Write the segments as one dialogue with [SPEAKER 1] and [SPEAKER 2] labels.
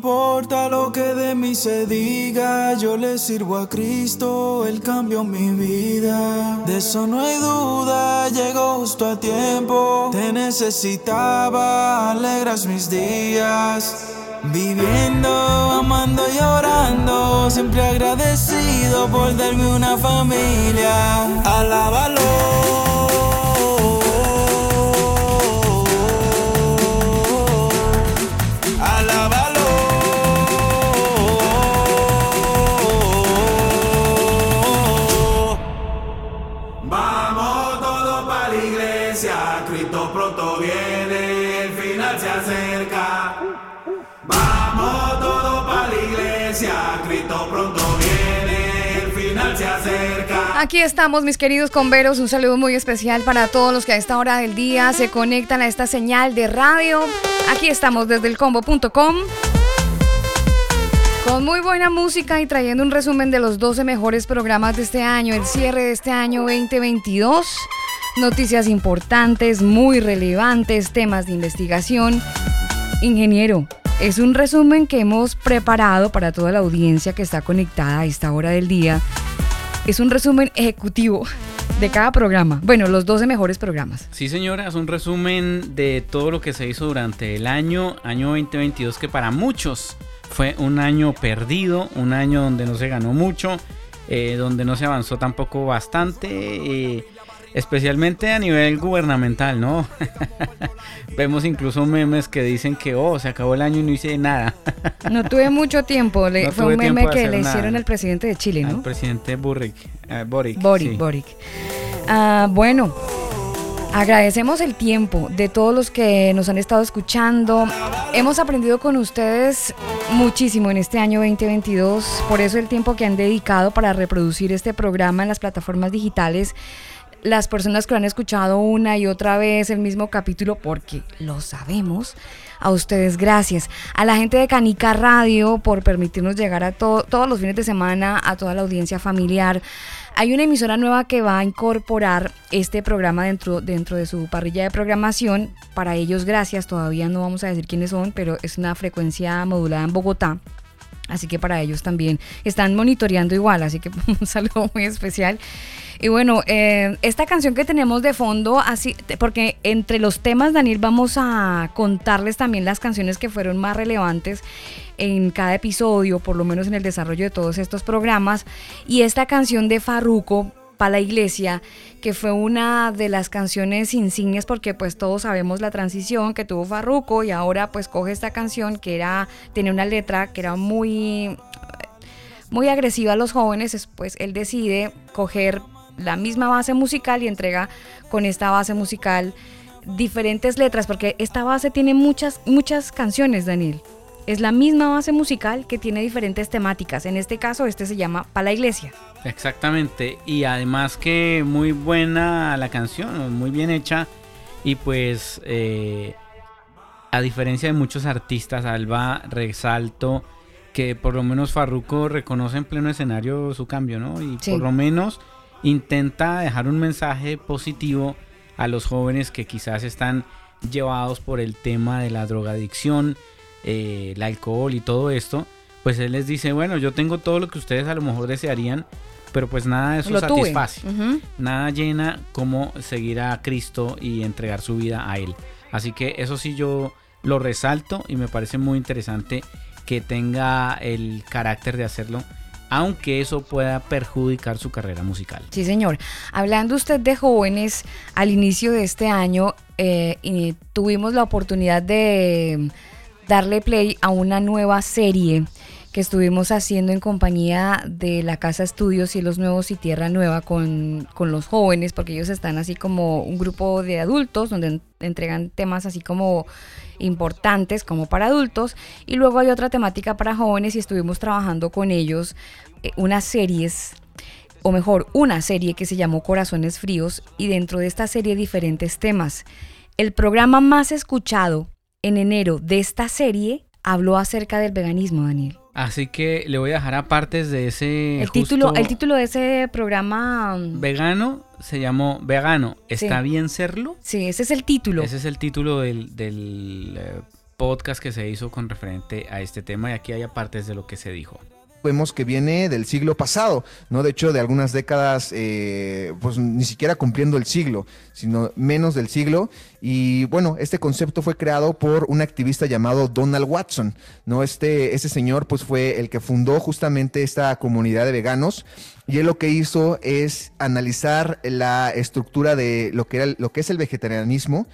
[SPEAKER 1] importa lo que de mí se diga, yo le sirvo a Cristo, Él cambió mi vida. De eso no hay duda, llegó justo a tiempo, te necesitaba, alegras mis días. Viviendo, amando y orando, siempre agradecido por darme una familia. Alábalo.
[SPEAKER 2] Aquí estamos, mis queridos converos. Un saludo muy especial para todos los que a esta hora del día se conectan a esta señal de radio. Aquí estamos desde el combo.com. Con muy buena música y trayendo un resumen de los 12 mejores programas de este año, el cierre de este año 2022. Noticias importantes, muy relevantes, temas de investigación. Ingeniero, es un resumen que hemos preparado para toda la audiencia que está conectada a esta hora del día es un resumen ejecutivo de cada programa. Bueno, los 12 mejores programas.
[SPEAKER 3] Sí, señora, es un resumen de todo lo que se hizo durante el año, año 2022, que para muchos fue un año perdido, un año donde no se ganó mucho, eh, donde no se avanzó tampoco bastante. Eh, especialmente a nivel gubernamental, ¿no? Vemos incluso memes que dicen que, oh, se acabó el año y no hice nada.
[SPEAKER 2] no tuve mucho tiempo, fue un meme que le hicieron al presidente de Chile, ¿no?
[SPEAKER 3] Al presidente Boric.
[SPEAKER 2] Eh, Boric, Boric. Boric. Ah, bueno, agradecemos el tiempo de todos los que nos han estado escuchando. Hemos aprendido con ustedes muchísimo en este año 2022, por eso el tiempo que han dedicado para reproducir este programa en las plataformas digitales las personas que lo han escuchado una y otra vez el mismo capítulo, porque lo sabemos. A ustedes, gracias. A la gente de Canica Radio por permitirnos llegar a todos los fines de semana, a toda la audiencia familiar. Hay una emisora nueva que va a incorporar este programa dentro, dentro de su parrilla de programación. Para ellos, gracias. Todavía no vamos a decir quiénes son, pero es una frecuencia modulada en Bogotá. Así que para ellos también están monitoreando igual, así que un saludo muy especial. Y bueno, eh, esta canción que tenemos de fondo, así, porque entre los temas, Daniel, vamos a contarles también las canciones que fueron más relevantes en cada episodio, por lo menos en el desarrollo de todos estos programas. Y esta canción de Farruko para la iglesia, que fue una de las canciones insignias porque pues todos sabemos la transición que tuvo Farruko y ahora pues coge esta canción que era tiene una letra que era muy muy agresiva a los jóvenes, pues él decide coger la misma base musical y entrega con esta base musical diferentes letras, porque esta base tiene muchas, muchas canciones, Daniel. Es la misma base musical que tiene diferentes temáticas. En este caso, este se llama Pa' la Iglesia.
[SPEAKER 3] Exactamente. Y además que muy buena la canción, muy bien hecha. Y pues, eh, a diferencia de muchos artistas, Alba, resalto que por lo menos Farruko reconoce en pleno escenario su cambio, ¿no? Y por lo menos intenta dejar un mensaje positivo a los jóvenes que quizás están llevados por el tema de la drogadicción, eh, el alcohol y todo esto, pues él les dice, bueno, yo tengo todo lo que ustedes a lo mejor desearían, pero pues nada de eso satisface, nada llena como seguir a Cristo y entregar su vida a Él. Así que eso sí yo lo resalto y me parece muy interesante que tenga el carácter de hacerlo aunque eso pueda perjudicar su carrera musical.
[SPEAKER 2] Sí, señor. Hablando usted de jóvenes, al inicio de este año eh, tuvimos la oportunidad de darle play a una nueva serie que estuvimos haciendo en compañía de la Casa Estudios y los Nuevos y Tierra Nueva con, con, los jóvenes, porque ellos están así como un grupo de adultos donde entregan temas así como importantes como para adultos y luego hay otra temática para jóvenes y estuvimos trabajando con ellos eh, unas series o mejor, una serie que se llamó Corazones Fríos y dentro de esta serie diferentes temas. El programa más escuchado en enero de esta serie habló acerca del veganismo, Daniel.
[SPEAKER 3] Así que le voy a dejar aparte de ese.
[SPEAKER 2] El título, el título de ese programa.
[SPEAKER 3] Mm, vegano se llamó Vegano. ¿Está bien serlo?
[SPEAKER 2] Sí, ese es el título.
[SPEAKER 3] Ese es el título del, del eh, podcast que se hizo con referente a este tema y aquí hay apartes de lo que se dijo
[SPEAKER 4] vemos que viene del siglo pasado, ¿no? De hecho, de algunas décadas, eh, pues ni siquiera cumpliendo el siglo, sino menos del siglo. Y bueno, este concepto fue creado por un activista llamado Donald Watson, ¿no? Este, este señor, pues fue el que fundó justamente esta comunidad de veganos. Y él lo que hizo es analizar la estructura de lo que, era, lo que es el vegetarianismo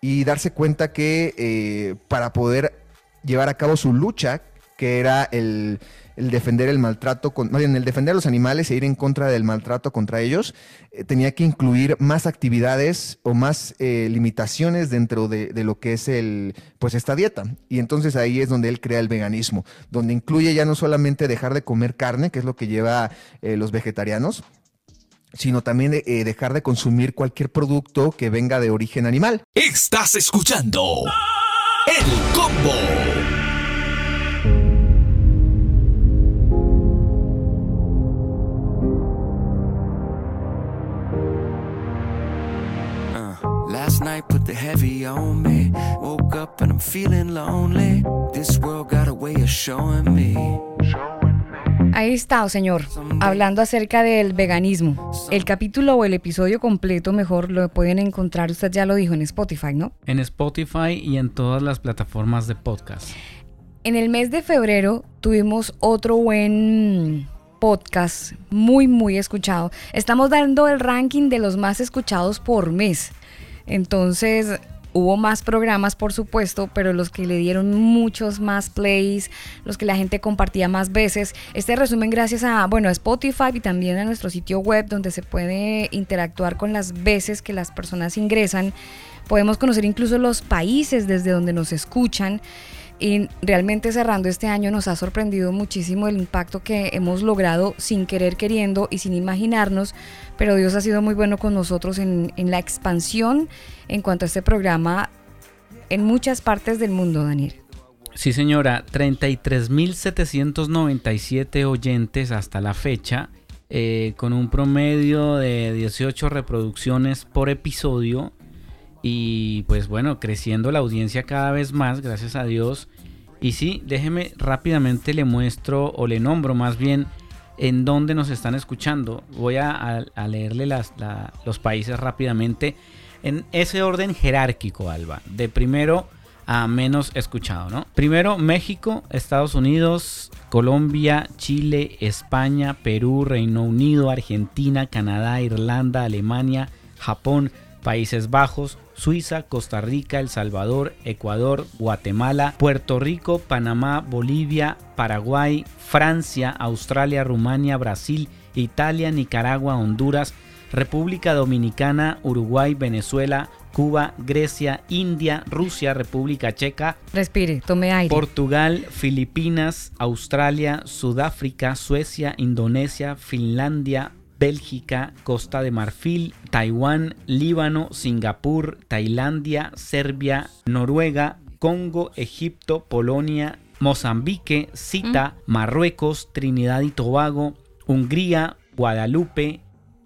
[SPEAKER 4] y darse cuenta que eh, para poder llevar a cabo su lucha, que era el, el defender el maltrato, con, más bien el defender a los animales e ir en contra del maltrato contra ellos, eh, tenía que incluir más actividades o más eh, limitaciones dentro de, lo que es el, pues esta dieta. Y entonces ahí es donde él crea el veganismo, donde incluye ya no solamente dejar de comer carne, que es lo que lleva eh, los vegetarianos, sino también dejar de consumir cualquier producto que venga de origen animal.
[SPEAKER 5] Estás escuchando El Combo.
[SPEAKER 2] Ahí está, señor, hablando acerca del veganismo. El capítulo o el episodio completo, mejor lo pueden encontrar, usted ya lo dijo, en Spotify, ¿no?
[SPEAKER 3] En Spotify y en todas las plataformas de podcast.
[SPEAKER 2] En el mes de febrero tuvimos otro buen podcast muy, muy escuchado. Estamos dando el ranking de los más escuchados por mes. Entonces, hubo más programas, por supuesto, pero los que le dieron muchos más plays, los que la gente compartía más veces. Este resumen gracias a, bueno, a Spotify y también a nuestro sitio web donde se puede interactuar con las veces que las personas ingresan. Podemos conocer incluso los países desde donde nos escuchan. Y realmente cerrando este año nos ha sorprendido muchísimo el impacto que hemos logrado sin querer queriendo y sin imaginarnos, pero Dios ha sido muy bueno con nosotros en, la expansión en cuanto a este programa en muchas partes del mundo, Daniel.
[SPEAKER 3] Sí, señora, 33.797 oyentes hasta la fecha, eh, con un promedio de 18 reproducciones por episodio y pues bueno, creciendo la audiencia cada vez más, gracias a Dios. Y sí, déjeme rápidamente le muestro o le nombro más bien en dónde nos están escuchando. Voy a, leerle las, los países rápidamente en ese orden jerárquico, Alba. De primero a menos escuchado, ¿no? Primero México, Estados Unidos, Colombia, Chile, España, Perú, Reino Unido, Argentina, Canadá, Irlanda, Alemania, Japón, Países Bajos, Suiza, Costa Rica, El Salvador, Ecuador, Guatemala, Puerto Rico, Panamá, Bolivia, Paraguay, Francia, Australia, Rumania, Brasil, Italia, Nicaragua, Honduras, República Dominicana, Uruguay, Venezuela, Cuba, Grecia, India, Rusia, República Checa.
[SPEAKER 2] Respire, tome aire.
[SPEAKER 3] Portugal, Filipinas, Australia, Sudáfrica, Suecia, Indonesia, Finlandia, Bélgica, Costa de Marfil, Taiwán, Líbano, Singapur, Tailandia, Serbia, Noruega, Congo, Egipto, Polonia, Mozambique, Cita, mm. Marruecos, Trinidad y Tobago, Hungría, Guadalupe,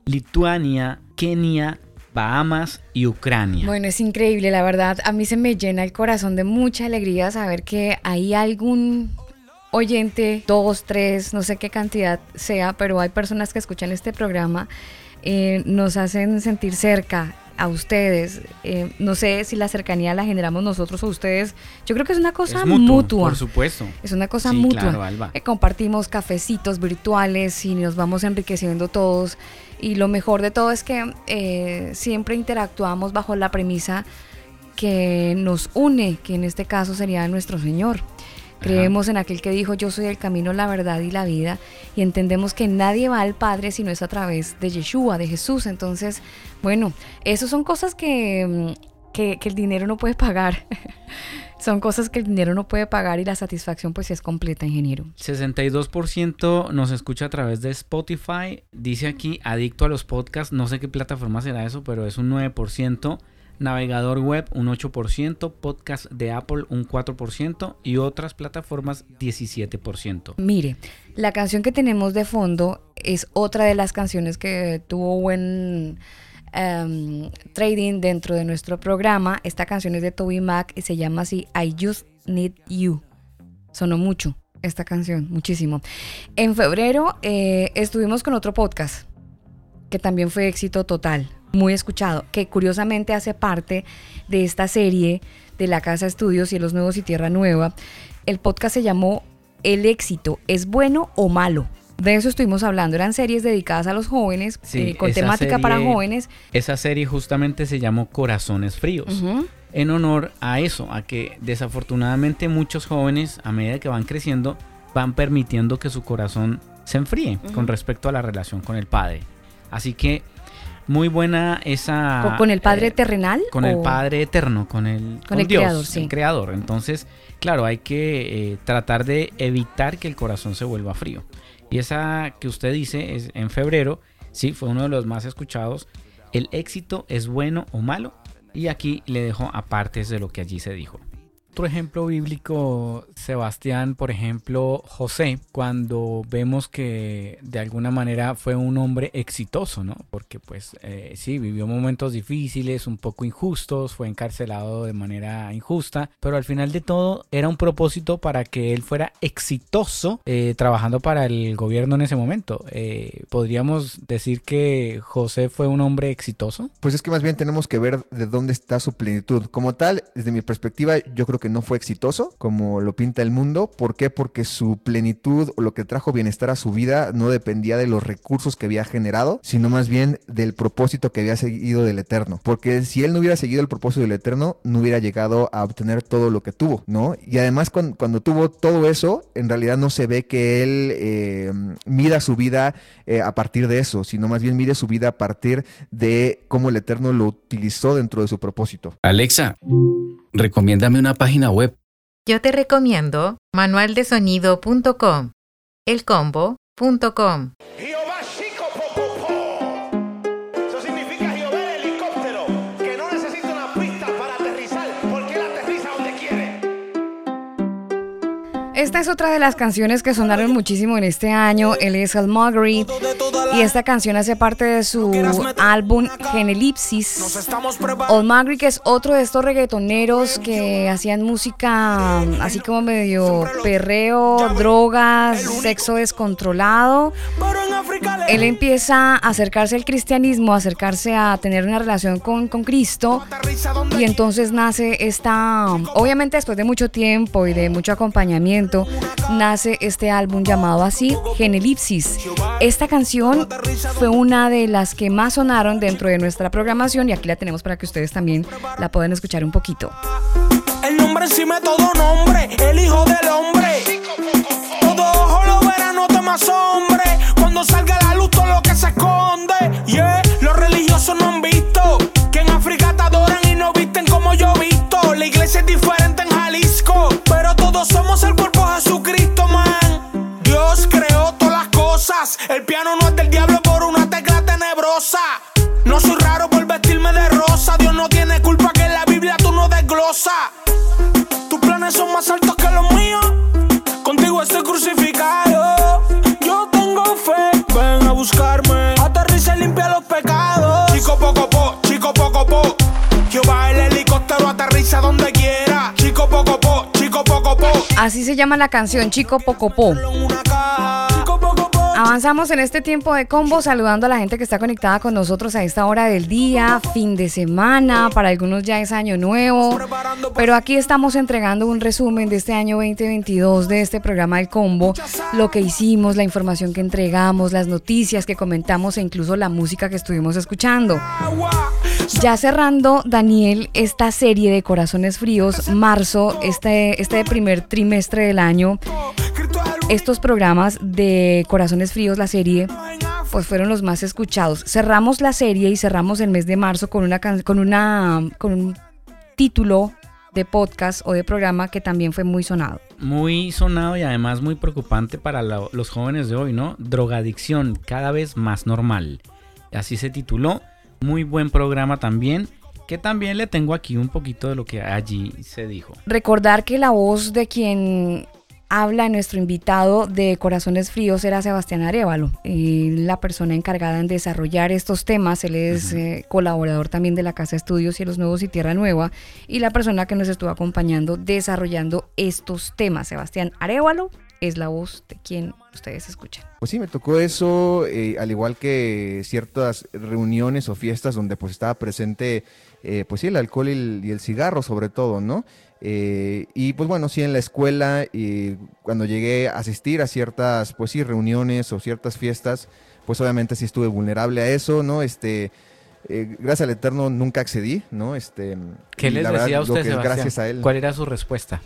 [SPEAKER 3] Lituania, Kenia, Bahamas y Ucrania.
[SPEAKER 2] Bueno, es increíble, la verdad. A mí se me llena el corazón de mucha alegría saber que hay algún oyente, dos, tres, no sé qué cantidad sea, pero hay personas que escuchan este programa, eh, nos hacen sentir cerca a ustedes. Eh, no sé si la cercanía la generamos nosotros o ustedes. Yo creo que es una cosa mutua.
[SPEAKER 3] Por supuesto.
[SPEAKER 2] Es una cosa mutua. Eh, compartimos cafecitos virtuales y nos vamos enriqueciendo todos. Y lo mejor de todo es que siempre interactuamos bajo la premisa que nos une, que en este caso sería nuestro Señor. Creemos en aquel que dijo, yo soy el camino, la verdad y la vida, y entendemos que nadie va al Padre si no es a través de Yeshua, de Jesús. Entonces, bueno, esas son cosas que, mm, que, el dinero no puede pagar. Son cosas que el dinero no puede pagar y la satisfacción pues es completa, ingeniero.
[SPEAKER 3] 62% nos escucha a través de Spotify. Dice aquí, adicto a los podcasts. No sé qué plataforma será eso, pero es un 9%. Navegador web un 8%, podcast de Apple un 4% y otras plataformas 17%.
[SPEAKER 2] Mire, la canción que tenemos de fondo es otra de las canciones que tuvo buen em, trading dentro de nuestro programa. Esta canción es de Toby Mac y se llama así I Just Need You. Sonó mucho esta canción, muchísimo. En febrero eh, estuvimos con otro podcast que también fue éxito total muy escuchado, que curiosamente hace parte de esta serie de la Casa Estudios, Cielos Nuevos y Tierra Nueva. El podcast se llamó El éxito, ¿es bueno o malo? De eso estuvimos hablando, eran series dedicadas a los jóvenes, eh, con temática para jóvenes.
[SPEAKER 3] Esa serie justamente se llamó Corazones Fríos, en honor a eso, a que desafortunadamente muchos jóvenes, a medida que van creciendo, van permitiendo que su corazón se enfríe con respecto a la relación con el padre. Así que muy buena esa...
[SPEAKER 2] ¿Con el Padre eh, terrenal?
[SPEAKER 3] Con el Padre eterno, con el,
[SPEAKER 2] con el
[SPEAKER 3] Dios,
[SPEAKER 2] creador, sí.
[SPEAKER 3] el creador. Entonces, claro, hay que eh, tratar de evitar que el corazón se vuelva frío. Y esa que usted dice es en febrero, sí, fue uno de los más escuchados. ¿El éxito es bueno o malo? Y aquí le dejo aparte de lo que allí se dijo.
[SPEAKER 6] Otro ejemplo bíblico, Sebastián, por ejemplo, José, cuando vemos que de alguna manera fue un hombre exitoso, ¿no? Porque pues eh, sí, vivió momentos difíciles, un poco injustos, fue encarcelado de manera injusta, pero al final de todo era un propósito para que él fuera exitoso eh, trabajando para el gobierno en ese momento. Eh, ¿Podríamos decir que José fue un hombre exitoso?
[SPEAKER 4] Pues es que más bien tenemos que ver de dónde está su plenitud. Como tal, desde mi perspectiva, yo creo que no fue exitoso, como lo pinta el mundo. ¿Por qué? Porque su plenitud o lo que trajo bienestar a su vida no dependía de los recursos que había generado, sino más bien del propósito que había seguido del Eterno. Porque si él no hubiera seguido el propósito del Eterno, no hubiera llegado a obtener todo lo que tuvo, ¿no? Y además cuando, tuvo todo eso, en realidad no se ve que él eh, mida su vida eh, a partir de eso, sino más bien mide su vida a partir de cómo el Eterno lo utilizó dentro de su propósito.
[SPEAKER 7] Alexa, recomiéndame una página web.
[SPEAKER 8] Yo te recomiendo manualdesonido.com, elcombo.com.
[SPEAKER 2] Esta es otra de las canciones que sonaron muchísimo en este año. Él es Al Muggery. Y esta canción hace parte de su álbum Genelipsis. Al Muggery, que es otro de estos reggaetoneros que hacían música así como medio perreo, drogas, sexo descontrolado. Él empieza a acercarse al cristianismo, a acercarse a tener una relación con, con Cristo. Y entonces nace esta, obviamente después de mucho tiempo y de mucho acompañamiento nace este álbum llamado así, Genelipsis. Esta canción fue una de las que más sonaron dentro de nuestra programación y aquí la tenemos para que ustedes también la puedan escuchar un poquito.
[SPEAKER 1] El nombre encima de todo nombre, el hijo del hombre. Todo ojo lo verá, no temas hombre. Cuando salga la luz, todo lo que se esconde. Yeah, los religiosos no han visto que en África te adoran y no visten como yo he visto. La iglesia es diferente cosas. El piano no es del diablo por una tecla tenebrosa. No soy raro por vestirme de rosa. Dios no tiene culpa que en la Biblia tú no desglosas. Tus planes son más altos que los míos. Contigo estoy crucificado. Yo tengo fe, ven a buscarme. Aterriza y limpia los pecados. Chico poco po, chico poco po. Jehová el helicóptero aterriza donde quiera. Chico poco po, chico poco po.
[SPEAKER 2] Así se llama la canción Chico Pocopó.
[SPEAKER 1] En una caja.
[SPEAKER 2] Avanzamos en este tiempo de combo saludando a la gente que está conectada con nosotros a esta hora del día, fin de semana, para algunos ya es año nuevo, pero aquí estamos entregando un resumen de este año 2022 de este programa del combo, lo que hicimos, la información que entregamos, las noticias que comentamos e incluso la música que estuvimos escuchando. Ya cerrando, Daniel, esta serie de Corazones Fríos, marzo, este, este primer trimestre del año, estos programas de Corazones Fríos, la serie, pues fueron los más escuchados. Cerramos la serie y cerramos el mes de marzo con una can- con una con un título de podcast o de programa que también fue muy sonado.
[SPEAKER 3] Muy sonado y además muy preocupante para los jóvenes de hoy, ¿no? Drogadicción cada vez más normal. Así se tituló. Muy buen programa también que también le tengo aquí un poquito de lo que allí se dijo.
[SPEAKER 2] Recordar que la voz de quien habla nuestro invitado de Corazones Fríos era Sebastián Arevalo, la persona encargada en desarrollar estos temas. Él es eh, colaborador también de la Casa de Estudios Cielos Nuevos y Tierra Nueva y la persona que nos estuvo acompañando desarrollando estos temas. Sebastián Arevalo es la voz de quien ustedes escuchan.
[SPEAKER 4] Pues sí, me tocó eso, eh, al igual que ciertas reuniones o fiestas donde pues estaba presente, eh, pues sí, el alcohol y el, y el cigarro sobre todo, ¿no? Eh, y pues bueno, sí, en la escuela, y cuando llegué a asistir a ciertas, pues sí, reuniones o ciertas fiestas, pues obviamente sí estuve vulnerable a eso, ¿no? Este, eh, gracias al Eterno nunca accedí, ¿no? Este,
[SPEAKER 3] ¿Qué les decía a usted, Gracias a él. ¿Cuál era su respuesta?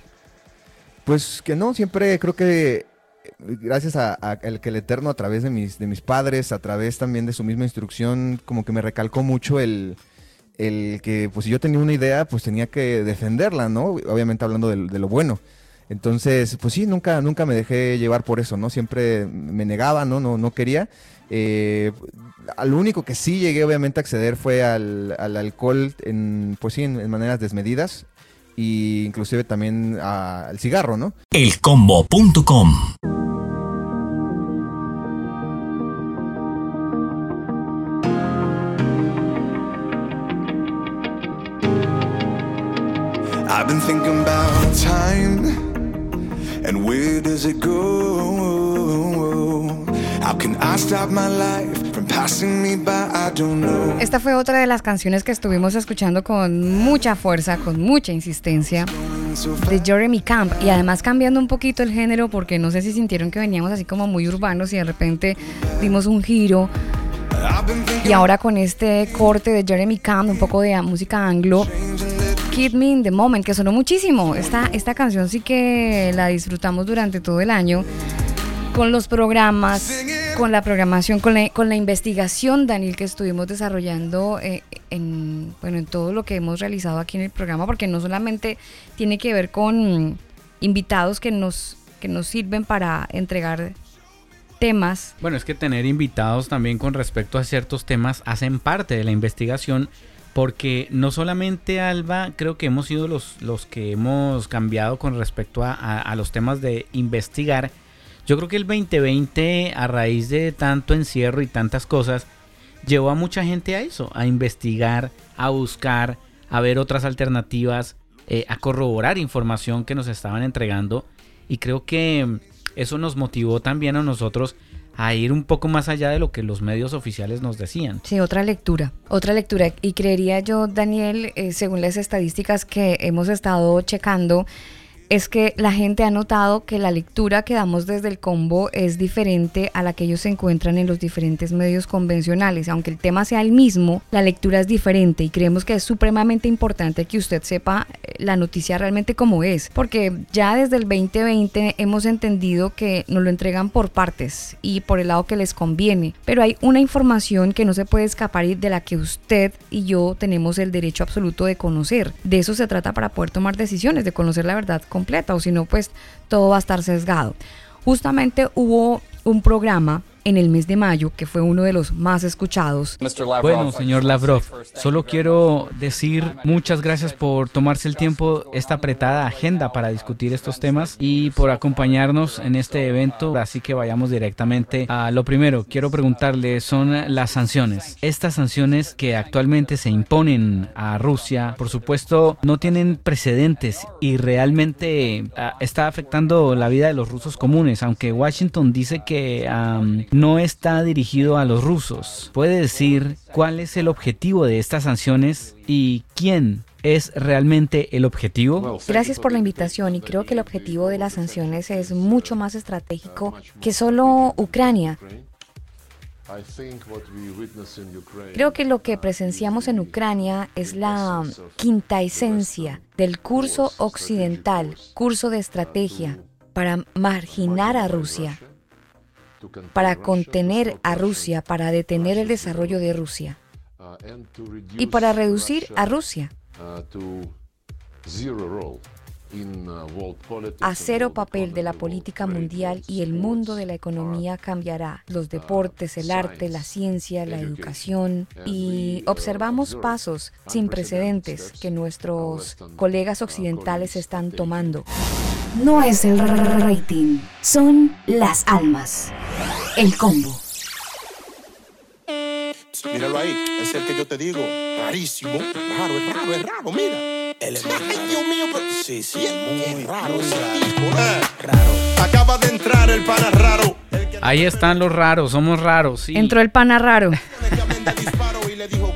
[SPEAKER 4] Pues que no, siempre creo que gracias a, el que el Eterno a través de mis, de mis padres, a través también de su misma instrucción, como que me recalcó mucho el el que, pues si yo tenía una idea, pues tenía que defenderla, ¿no? Obviamente hablando de, lo bueno. Entonces, pues sí, nunca, nunca me dejé llevar por eso, ¿no? Siempre me negaba, ¿no? No, no quería. Eh, al único que sí llegué obviamente a acceder fue al, alcohol en, pues sí, en, maneras desmedidas e inclusive también al cigarro, ¿no?
[SPEAKER 5] Elcombo.com I've been thinking about time and where does it go? How can I stop my life.
[SPEAKER 2] Esta fue otra de las canciones que estuvimos escuchando con mucha fuerza, con mucha insistencia de Jeremy Camp y además cambiando un poquito el género porque no sé si sintieron que veníamos así como muy urbanos y de repente dimos un giro y ahora con este corte de Jeremy Camp, un poco de música anglo, Keep Me in the Moment, que sonó muchísimo. Esta, esta canción sí que la disfrutamos durante todo el año con los programas, con la programación, con la, con la investigación, Daniel, que estuvimos desarrollando eh, en, bueno, en todo lo que hemos realizado aquí en el programa, porque no solamente tiene que ver con invitados que nos, que nos sirven para entregar temas.
[SPEAKER 3] Bueno, es que tener invitados también con respecto a ciertos temas hacen parte de la investigación porque no solamente Alba, creo que hemos sido los, los que hemos cambiado con respecto a, los temas de investigar. Yo creo que el 2020, a raíz de tanto encierro y tantas cosas, llevó a mucha gente a eso, a investigar, a buscar, a ver otras alternativas, eh, a corroborar información que nos estaban entregando. Y creo que eso nos motivó también a nosotros a ir un poco más allá de lo que los medios oficiales nos decían.
[SPEAKER 2] Sí, otra lectura, otra lectura. Y creería yo, Daniel, eh, según las estadísticas que hemos estado checando, es que la gente ha notado que la lectura que damos desde el combo es diferente a la que ellos se encuentran en los diferentes medios convencionales. Aunque el tema sea el mismo, la lectura es diferente y creemos que es supremamente importante que usted sepa eh, la noticia realmente como es. Porque ya desde el 2020 hemos entendido que nos lo entregan por partes y por el lado que les conviene. Pero hay una información que no se puede escapar y de la que usted y yo tenemos el derecho absoluto de conocer. De eso se trata para poder tomar decisiones, de conocer la verdad completa o si no, pues todo va a estar sesgado. Justamente hubo un programa en el mes de mayo, que fue uno de los más escuchados.
[SPEAKER 3] Bueno, señor Lavrov, solo quiero decir muchas gracias por tomarse el tiempo, esta apretada agenda para discutir estos temas y por acompañarnos en este evento. Así que vayamos directamente a lo primero. Quiero preguntarle, son las sanciones. Estas sanciones que actualmente se imponen a Rusia, por supuesto, no tienen precedentes y realmente ah, está afectando la vida de los rusos comunes, aunque Washington dice que no está dirigido a los rusos. ¿Puede decir cuál es el objetivo de estas sanciones y quién es realmente el objetivo?
[SPEAKER 2] Gracias por la invitación y creo que el objetivo de las sanciones es mucho más estratégico que solo Ucrania. Creo que lo que presenciamos en Ucrania es la quinta esencia del curso occidental, curso de estrategia para marginar a Rusia para contener a Rusia, para detener el desarrollo de Rusia y para reducir a Rusia. a cero papel de la política mundial y el mundo de la economía cambiará. Los deportes, el arte, la ciencia, la educación y observamos pasos sin precedentes que nuestros colegas occidentales están tomando.
[SPEAKER 9] No es el rating, son las almas. El combo.
[SPEAKER 10] Míralo ahí, es el que yo te digo. Rarísimo, raro, es raro, es raro, mira. Ay, Dios mío, pero... Sí, sí, es muy raro ese tipo. eh. Raro. Acaba de entrar el pana raro.
[SPEAKER 3] Ahí están los raros, somos raros, sí.
[SPEAKER 2] Entró el pana raro.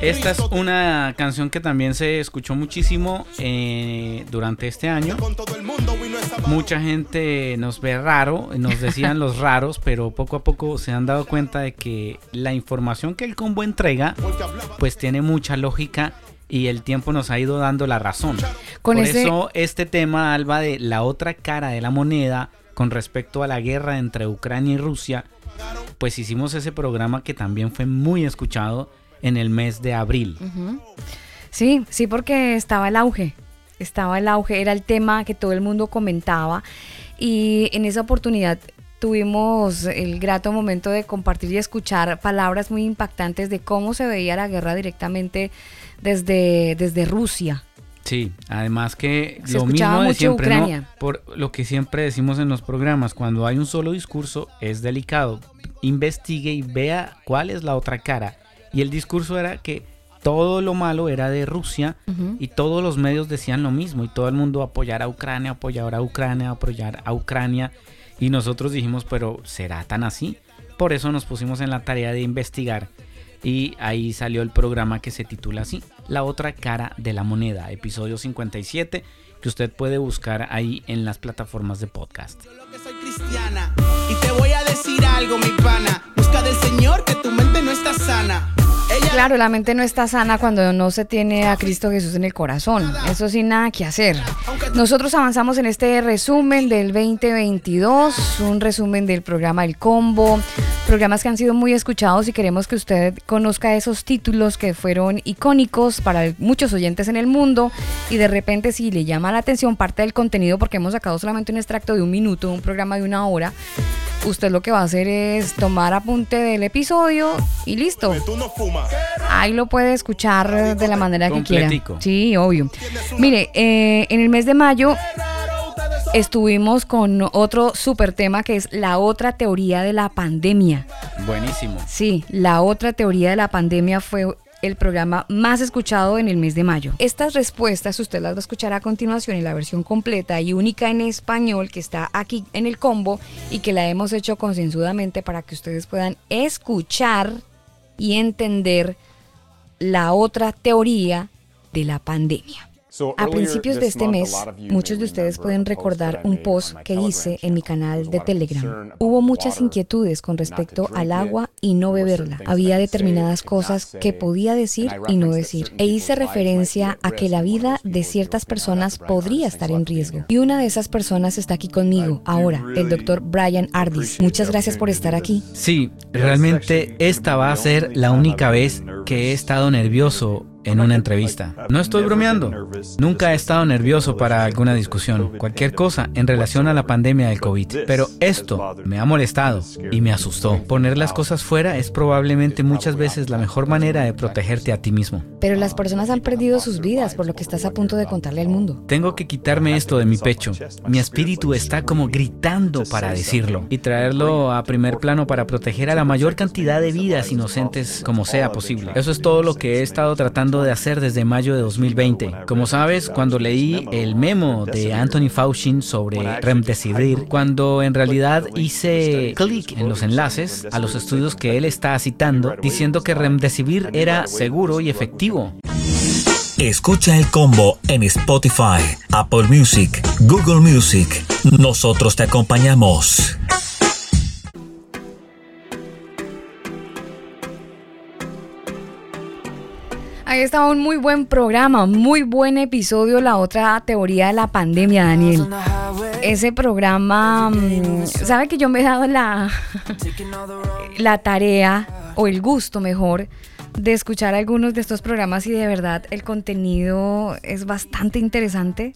[SPEAKER 3] Esta es una canción que también se escuchó muchísimo eh, durante este año. Mucha gente nos ve raro, nos decían los raros, pero poco a poco se han dado cuenta de que la información que el combo entrega, pues tiene mucha lógica y el tiempo nos ha ido dando la razón.
[SPEAKER 2] Con
[SPEAKER 3] Por
[SPEAKER 2] ese-
[SPEAKER 3] eso este tema, Alba, de la otra cara de la moneda con respecto a la guerra entre Ucrania y Rusia, pues hicimos ese programa que también fue muy escuchado en el mes de abril.
[SPEAKER 2] Sí, sí, porque estaba el auge. Estaba el auge, era el tema que todo el mundo comentaba. Y en esa oportunidad tuvimos el grato momento de compartir y escuchar palabras muy impactantes de cómo se veía la guerra directamente desde, desde Rusia.
[SPEAKER 3] Sí, además que
[SPEAKER 2] Se
[SPEAKER 3] lo mismo de siempre, ¿no? Por lo que siempre decimos en los programas, cuando hay un solo discurso es delicado. Investigue y vea cuál es la otra cara. Y el discurso era que todo lo malo era de Rusia y todos los medios decían lo mismo y todo el mundo apoyar a Ucrania, apoyar a Ucrania, apoyar a Ucrania. Y nosotros dijimos, pero ¿será tan así? Por eso nos pusimos en la tarea de investigar y ahí salió el programa que se titula así, La otra cara de la moneda, episodio 57, que usted puede buscar ahí en las plataformas de podcast.
[SPEAKER 11] cristiana. Y te voy a decir algo, mi pana. Busca del Señor que tu mente no está sana.
[SPEAKER 2] Claro, la mente no está sana cuando no se tiene a Cristo Jesús en el corazón. Eso sin nada que hacer. Nosotros avanzamos en este resumen del 2022, un resumen del programa El Combo, programas que han sido muy escuchados y queremos que usted conozca esos títulos que fueron icónicos para muchos oyentes en el mundo y de repente si le llama la atención parte del contenido porque hemos sacado solamente un extracto de un minuto, un programa de una hora, usted lo que va a hacer es tomar apunte del episodio y listo. Ahí lo puede escuchar de la manera que quiera. Sí, obvio. Mire, eh, en el mes de mayo estuvimos con otro super tema que es la otra teoría de la pandemia.
[SPEAKER 3] Buenísimo.
[SPEAKER 2] Sí, la otra teoría de la pandemia fue el programa más escuchado en el mes de mayo. Estas respuestas usted las va a escuchar a continuación en la versión completa y única en español que está aquí en el combo y que la hemos hecho concienzudamente para que ustedes puedan escuchar y entender la otra teoría de la pandemia. A principios de este mes, muchos de ustedes pueden recordar un post que hice en mi canal de Telegram. Hubo muchas inquietudes con respecto al agua y no beberla. Había determinadas cosas que podía decir y no decir. E hice referencia a que la vida de ciertas personas podría estar en riesgo. Y una de esas personas está aquí conmigo ahora, el doctor Brian Ardis. Muchas gracias por estar aquí.
[SPEAKER 3] Sí, realmente esta va a ser la única vez que he estado nervioso en una entrevista. No estoy bromeando. Nunca he estado nervioso para alguna discusión, cualquier cosa en relación a la pandemia del COVID. Pero esto me ha molestado y me asustó. Poner las cosas fuera es probablemente muchas veces la mejor manera de protegerte a ti mismo.
[SPEAKER 2] Pero las personas han perdido sus vidas por lo que estás a punto de contarle al mundo.
[SPEAKER 3] Tengo que quitarme esto de mi pecho. Mi espíritu está como gritando para decirlo y traerlo a primer plano para proteger a la mayor cantidad de vidas inocentes como sea posible. Eso es todo lo que he estado tratando de hacer desde mayo de 2020. Como sabes, cuando leí el memo de Anthony Fauci sobre Remdesivir, cuando en realidad hice clic en los enlaces a los estudios que él está citando, diciendo que Remdesivir era seguro y efectivo.
[SPEAKER 12] Escucha el combo en Spotify, Apple Music, Google Music. Nosotros te acompañamos.
[SPEAKER 2] Ahí estaba un muy buen programa, muy buen episodio, la otra teoría de la pandemia, Daniel. Ese programa, mm, sabe que yo me he dado la, la tarea, o el gusto mejor, de escuchar algunos de estos programas y de verdad el contenido es bastante interesante.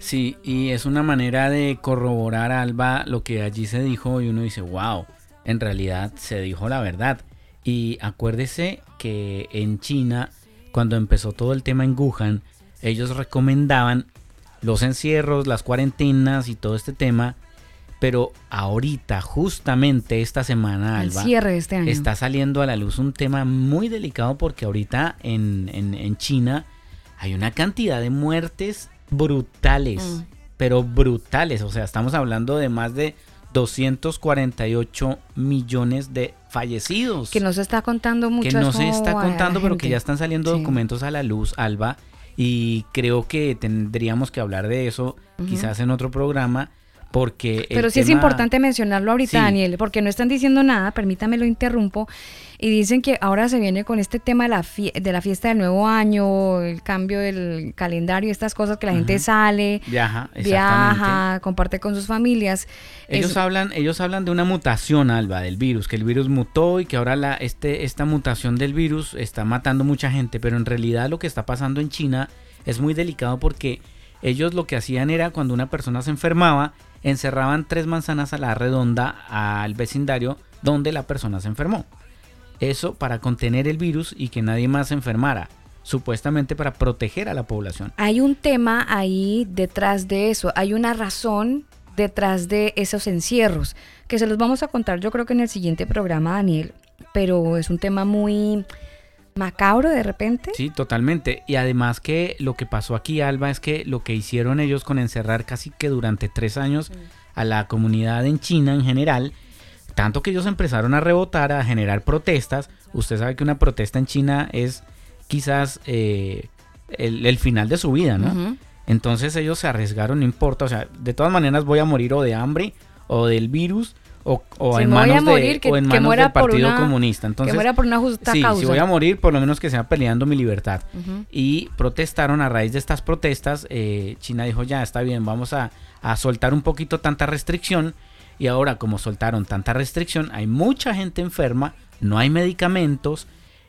[SPEAKER 3] Sí, y es una manera de corroborar, Alba, lo que allí se dijo y uno dice, wow, en realidad se dijo la verdad. Y acuérdese que en China, cuando empezó todo el tema en Wuhan, ellos recomendaban los encierros, las cuarentenas y todo este tema. Pero ahorita, justamente esta semana, Alba,
[SPEAKER 2] este
[SPEAKER 3] está saliendo a la luz un tema muy delicado porque ahorita en, en China hay una cantidad de muertes brutales, mm. pero brutales. O sea, estamos hablando de más de 248 millones de fallecidos.
[SPEAKER 2] Que no se está contando mucho.
[SPEAKER 3] Que no se está contando, pero que ya están saliendo documentos a la luz, Alba. Y creo que tendríamos que hablar de eso quizás en otro programa porque
[SPEAKER 2] Pero sí es importante mencionarlo ahorita, Daniel, porque no están diciendo nada, permítame lo interrumpo, y dicen que ahora se viene con este tema de la, de la fiesta del nuevo año, el cambio del calendario, estas cosas que la gente sale,
[SPEAKER 3] viaja,
[SPEAKER 2] viaja, comparte con sus familias.
[SPEAKER 3] Ellos hablan, ellos hablan de una mutación, Alba, del virus, que el virus mutó y que ahora la, este, esta mutación del virus está matando mucha gente, pero en realidad lo que está pasando en China es muy delicado porque ellos lo que hacían era cuando una persona se enfermaba, encerraban tres manzanas a la redonda al vecindario donde la persona se enfermó. Eso para contener el virus y que nadie más se enfermara, supuestamente para proteger a la población.
[SPEAKER 2] Hay un tema ahí detrás de eso, hay una razón detrás de esos encierros, que se los vamos a contar yo creo que en el siguiente programa, Daniel, pero es un tema muy macabro de repente.
[SPEAKER 3] Sí, totalmente. Y además que lo que pasó aquí, Alba, es que lo que hicieron ellos con encerrar casi que durante tres años a la comunidad en China en general, tanto que ellos empezaron a rebotar, a generar protestas. Usted sabe que una protesta en China es quizás eh, el, final de su vida, ¿no? Entonces ellos se arriesgaron, no importa, o sea, de todas maneras voy a morir o de hambre o del virus o, en manos, de, en manos del Partido Comunista. Entonces,
[SPEAKER 2] que muera por una justa
[SPEAKER 3] sí, Si voy a morir, por lo menos que sea peleando mi libertad. Y protestaron a raíz de estas protestas. Eh, China dijo, ya está bien, vamos a, a soltar un poquito tanta restricción. Y ahora, como soltaron tanta restricción, hay mucha gente enferma, no hay medicamentos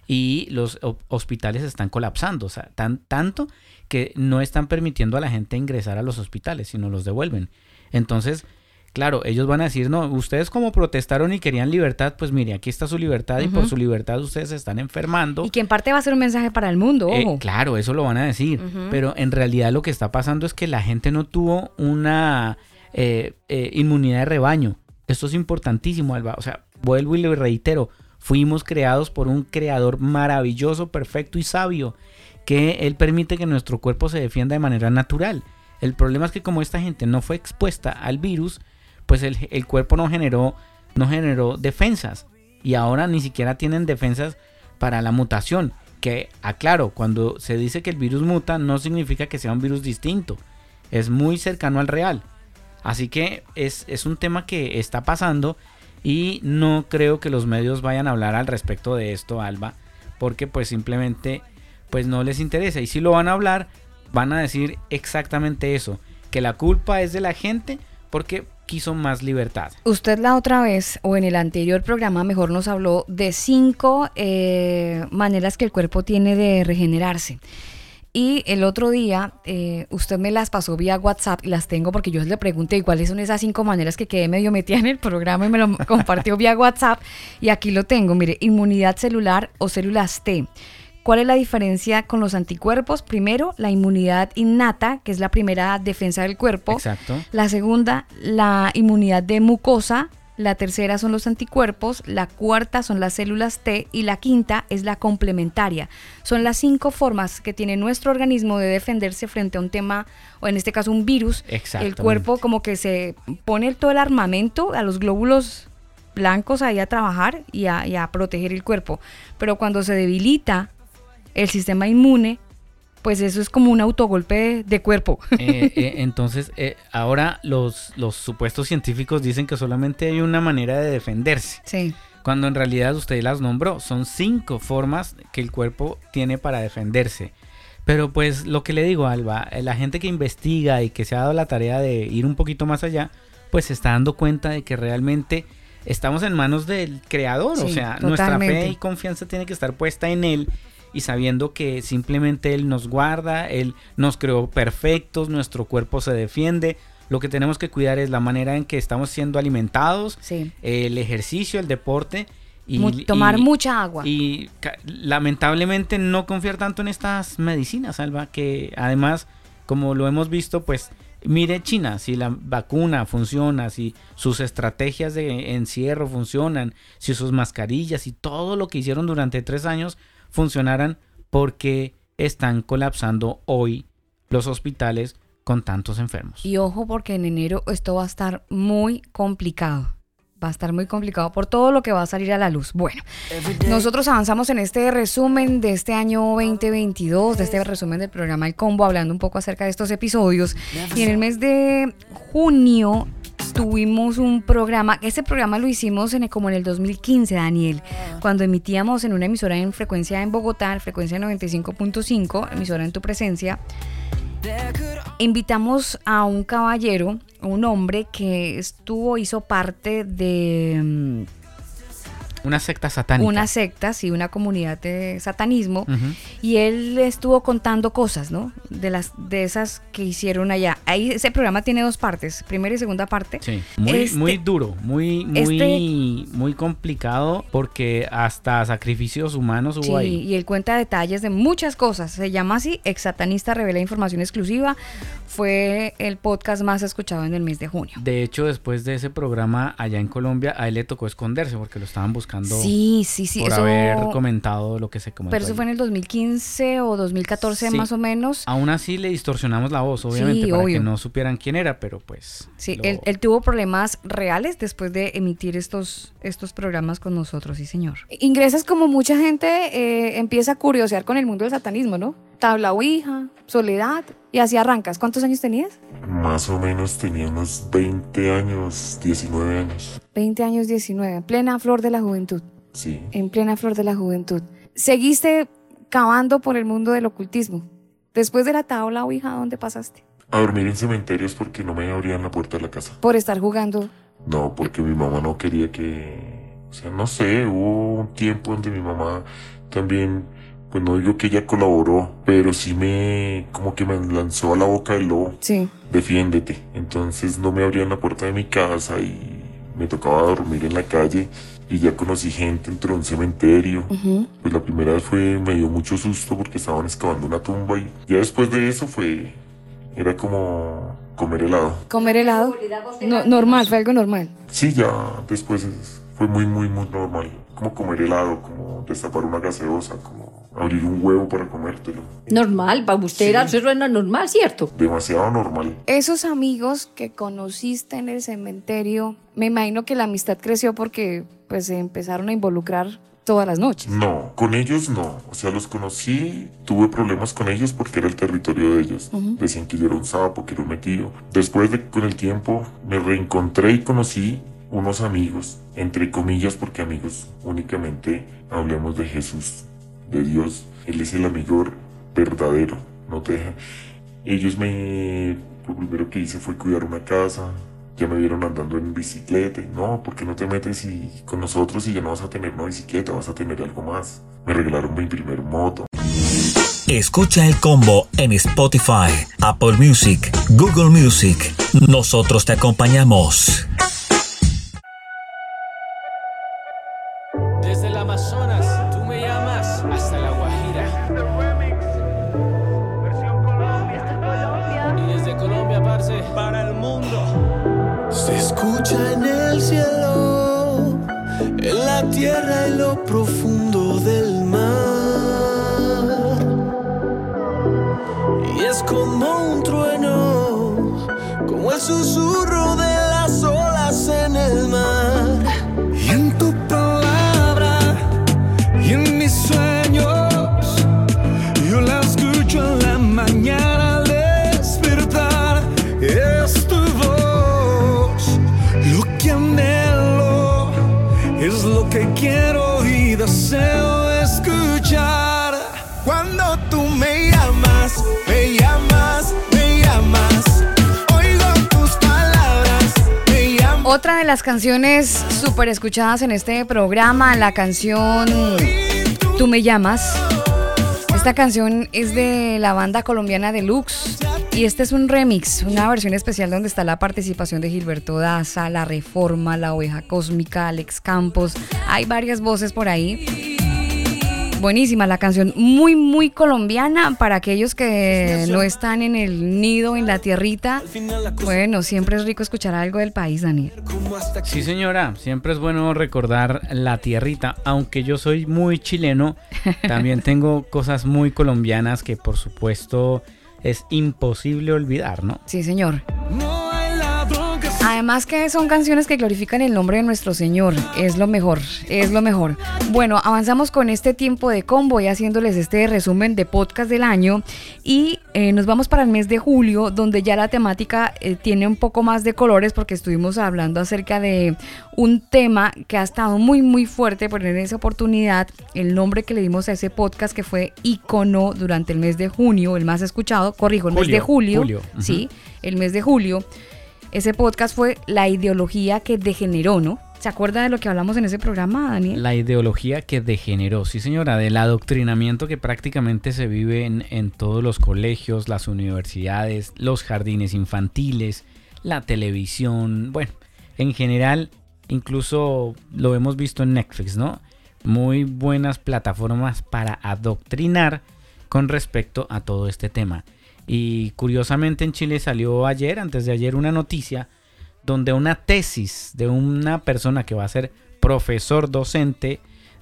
[SPEAKER 3] y los hospitales están colapsando. O sea, tan, tanto que no están permitiendo a la gente ingresar a los hospitales, sino los devuelven. Entonces, Claro, ellos van a decir, no, ustedes como protestaron y querían libertad, pues mire, aquí está su libertad y por su libertad ustedes se están enfermando.
[SPEAKER 2] Y que en parte va a ser un mensaje para el mundo,
[SPEAKER 3] eh,
[SPEAKER 2] ojo.
[SPEAKER 3] claro, eso lo van a decir, pero en realidad lo que está pasando es que la gente no tuvo una eh, eh, inmunidad de rebaño. Esto es importantísimo, Alba. O sea, vuelvo y le reitero, fuimos creados por un creador maravilloso, perfecto y sabio, que él permite que nuestro cuerpo se defienda de manera natural. El problema es que como esta gente no fue expuesta al virus, pues el, cuerpo no generó, no generó defensas. Y ahora ni siquiera tienen defensas para la mutación. Que aclaro, cuando se dice que el virus muta, no significa que sea un virus distinto. Es muy cercano al real. Así que es, es un tema que está pasando y no creo que los medios vayan a hablar al respecto de esto, Alba, porque pues simplemente pues no les interesa. Y si lo van a hablar, van a decir exactamente eso, que la culpa es de la gente porque quiso más libertad.
[SPEAKER 2] Usted la otra vez o en el anterior programa mejor nos habló de cinco eh, maneras que el cuerpo tiene de regenerarse. Y el otro día eh, usted me las pasó vía WhatsApp y las tengo porque yo le pregunté cuáles son esas cinco maneras que quedé medio metida en el programa y me lo compartió vía WhatsApp. Y aquí lo tengo, mire, inmunidad celular o células T ¿Cuál es la diferencia con los anticuerpos? Primero, la inmunidad innata, que es la primera defensa del cuerpo.
[SPEAKER 3] Exacto.
[SPEAKER 2] La segunda, la inmunidad de mucosa. La tercera son los anticuerpos, la cuarta son las células T y la quinta es la complementaria. Son las cinco formas que tiene nuestro organismo de defenderse frente a un tema, o en este caso un virus. El cuerpo como que se pone todo el armamento a los glóbulos blancos ahí a trabajar y a, y a proteger el cuerpo. Pero cuando se debilita el sistema inmune, pues eso es como un autogolpe de, cuerpo.
[SPEAKER 3] Eh, eh, entonces, eh, ahora los, los supuestos científicos dicen que solamente hay una manera de defenderse.
[SPEAKER 2] Sí.
[SPEAKER 3] Cuando en realidad usted las nombró, son cinco formas que el cuerpo tiene para defenderse. Pero pues lo que le digo, Alba, la gente que investiga y que se ha dado la tarea de ir un poquito más allá, pues se está dando cuenta de que realmente estamos en manos del creador, o sea, nuestra fe y confianza tiene que estar puesta en él y sabiendo que simplemente él nos guarda, él nos creó perfectos, nuestro cuerpo se defiende. Lo que tenemos que cuidar es la manera en que estamos siendo alimentados, el ejercicio, el deporte
[SPEAKER 2] y tomar mucha agua.
[SPEAKER 3] Y lamentablemente no confiar tanto en estas medicinas, Alba, que además, como lo hemos visto, pues mire China, si la vacuna funciona, si sus estrategias de encierro funcionan, si sus mascarillas y todo lo que hicieron durante tres años funcionaran, porque están colapsando hoy los hospitales con tantos enfermos.
[SPEAKER 2] Y ojo porque en enero esto va a estar muy complicado va a estar muy complicado por todo lo que va a salir a la luz. Bueno, nosotros avanzamos en este resumen de este año 2022, de este resumen del programa El Combo, hablando un poco acerca de estos episodios. Y en el mes de junio tuvimos un programa, ese programa lo hicimos en, como en el 2015, Daniel, cuando emitíamos en una emisora en frecuencia en Bogotá, frecuencia 95.5, emisora en tu presencia. Invitamos a un caballero, un hombre que estuvo, hizo parte de mm,
[SPEAKER 3] una secta satánica.
[SPEAKER 2] Una secta, sí, una comunidad de satanismo. Y él estuvo contando cosas, ¿no? De las de esas que hicieron allá. Ahí ese programa tiene dos partes, primera y segunda parte.
[SPEAKER 3] Sí, muy, este muy duro, muy, muy, este muy complicado porque hasta sacrificios humanos hubo sí,
[SPEAKER 2] Y él cuenta detalles de muchas cosas. Se llama así, Ex Satanista revela información exclusiva. Fue el podcast más escuchado en el mes de junio.
[SPEAKER 3] De hecho, después de ese programa allá en Colombia, a él le tocó esconderse porque lo estaban buscando
[SPEAKER 2] sí, sí, sí,
[SPEAKER 3] por haber comentado lo que se comentó.
[SPEAKER 2] Pero eso fue en el 2015 o 2014 más o menos.
[SPEAKER 3] Aún así le distorsionamos la voz, obviamente, para que no supieran quién era, pero pues...
[SPEAKER 2] Sí, él, tuvo problemas reales después de emitir estos, estos programas con nosotros, sí señor. Ingresas como mucha gente eh, empieza a curiosear con el mundo del satanismo, ¿no? Tabla Ouija, Soledad, y así arrancas. ¿Cuántos años tenías?
[SPEAKER 13] Más o menos tenía unos 20 años, 19 años.
[SPEAKER 2] 20 años, 19, en plena flor de la juventud.
[SPEAKER 13] Sí.
[SPEAKER 2] En plena flor de la juventud. Seguiste cavando por el mundo del ocultismo. Después de la tabla Ouija, ¿dónde pasaste?
[SPEAKER 13] A dormir en cementerios porque no me abrían la puerta de la casa.
[SPEAKER 2] ¿Por estar jugando?
[SPEAKER 13] No, porque mi mamá no quería que... O sea, no sé, hubo un tiempo donde mi mamá también pues no digo que ella colaboró, pero sí me, como que me lanzó a la boca del lobo.
[SPEAKER 2] Sí.
[SPEAKER 13] Defiéndete. Entonces no me abrían la puerta de mi casa y me tocaba dormir en la calle y ya conocí gente, entró a un cementerio. Pues la primera vez fue, me dio mucho susto porque estaban excavando una tumba y ya después de eso fue, era como comer helado.
[SPEAKER 2] ¿Comer helado? normal, fue algo normal.
[SPEAKER 13] Sí, ya después fue muy, muy, muy normal. Como comer helado, como destapar una gaseosa, como abrir un huevo para comértelo.
[SPEAKER 14] Normal, para usted era, eso era normal, ¿cierto?
[SPEAKER 13] Demasiado normal.
[SPEAKER 2] Esos amigos que conociste en el cementerio, me imagino que la amistad creció porque pues se empezaron a involucrar todas las noches.
[SPEAKER 13] No, con ellos no. O sea, los conocí, tuve problemas con ellos porque era el territorio de ellos. Decían que yo era un sapo, que era un metido. Después de con el tiempo me reencontré y conocí unos amigos, entre comillas, porque amigos únicamente hablemos de Jesús de Dios. Él es el amigo verdadero, no te deja. Ellos me, lo primero que hice fue cuidar una casa, ya me vieron andando en bicicleta. No, porque no te metes y, con nosotros y ya no vas a tener una bicicleta, vas a tener algo más. Me regalaron mi primer moto.
[SPEAKER 12] Escucha el combo en Spotify, Apple Music, Google Music. Nosotros te acompañamos.
[SPEAKER 2] De las canciones súper escuchadas en este programa, la canción Tú me llamas. Esta canción es de la banda colombiana Deluxe y este es un remix, una versión especial donde está la participación de Gilberto Daza, La Reforma, La Oveja Cósmica, Alex Campos. Hay varias voces por ahí. Buenísima la canción, muy, muy colombiana para aquellos que no están en el nido, en la tierrita. Bueno, siempre es rico escuchar algo del país, Daniel.
[SPEAKER 3] Sí, señora, siempre es bueno recordar la tierrita. Aunque yo soy muy chileno, también tengo cosas muy colombianas que por supuesto es imposible olvidar, ¿no?
[SPEAKER 2] Sí, señor. Además que son canciones que glorifican el nombre de nuestro Señor. Es lo mejor, es lo mejor. Bueno, avanzamos con este tiempo de combo y haciéndoles este resumen de podcast del año. Y eh, nos vamos para el mes de julio, donde ya la temática eh, tiene un poco más de colores porque estuvimos hablando acerca de un tema que ha estado muy, muy fuerte. Por en esa oportunidad, el nombre que le dimos a ese podcast que fue Icono durante el mes de junio, el más escuchado, corrijo, el mes de julio. Sí, el mes de julio. Ese podcast fue La ideología que degeneró, ¿no? ¿Se acuerda de lo que hablamos en ese programa, Daniel?
[SPEAKER 3] La ideología que degeneró, sí señora, del adoctrinamiento que prácticamente se vive en, todos los colegios, las universidades, los jardines infantiles, la televisión, bueno, en general, incluso lo hemos visto en Netflix, ¿no? Muy buenas plataformas para adoctrinar con respecto a todo este tema. Y curiosamente en Chile salió ayer, antes de ayer, una noticia donde una tesis de una persona que va a ser profesor docente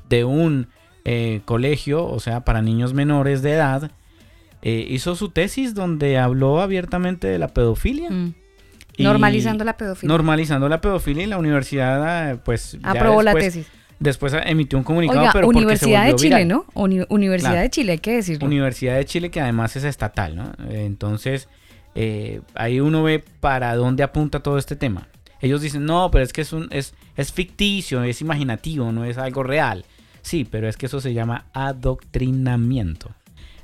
[SPEAKER 3] de un eh, colegio, o sea, para niños menores de edad, eh, hizo su tesis donde habló abiertamente de la pedofilia.
[SPEAKER 2] Mm. normalizando la pedofilia.
[SPEAKER 3] Normalizando la pedofilia y la universidad, pues...
[SPEAKER 2] Aprobó la tesis.
[SPEAKER 3] Después emitió un comunicado,
[SPEAKER 2] pero Universidad de Chile, ¿no? Universidad de Chile, hay que decirlo.
[SPEAKER 3] Universidad de Chile que además es estatal, ¿no? Entonces, eh, ahí uno ve para dónde apunta todo este tema. Ellos dicen, no, pero es que es, un, es, es ficticio, es imaginativo, no es algo real. Sí, pero es que eso se llama adoctrinamiento.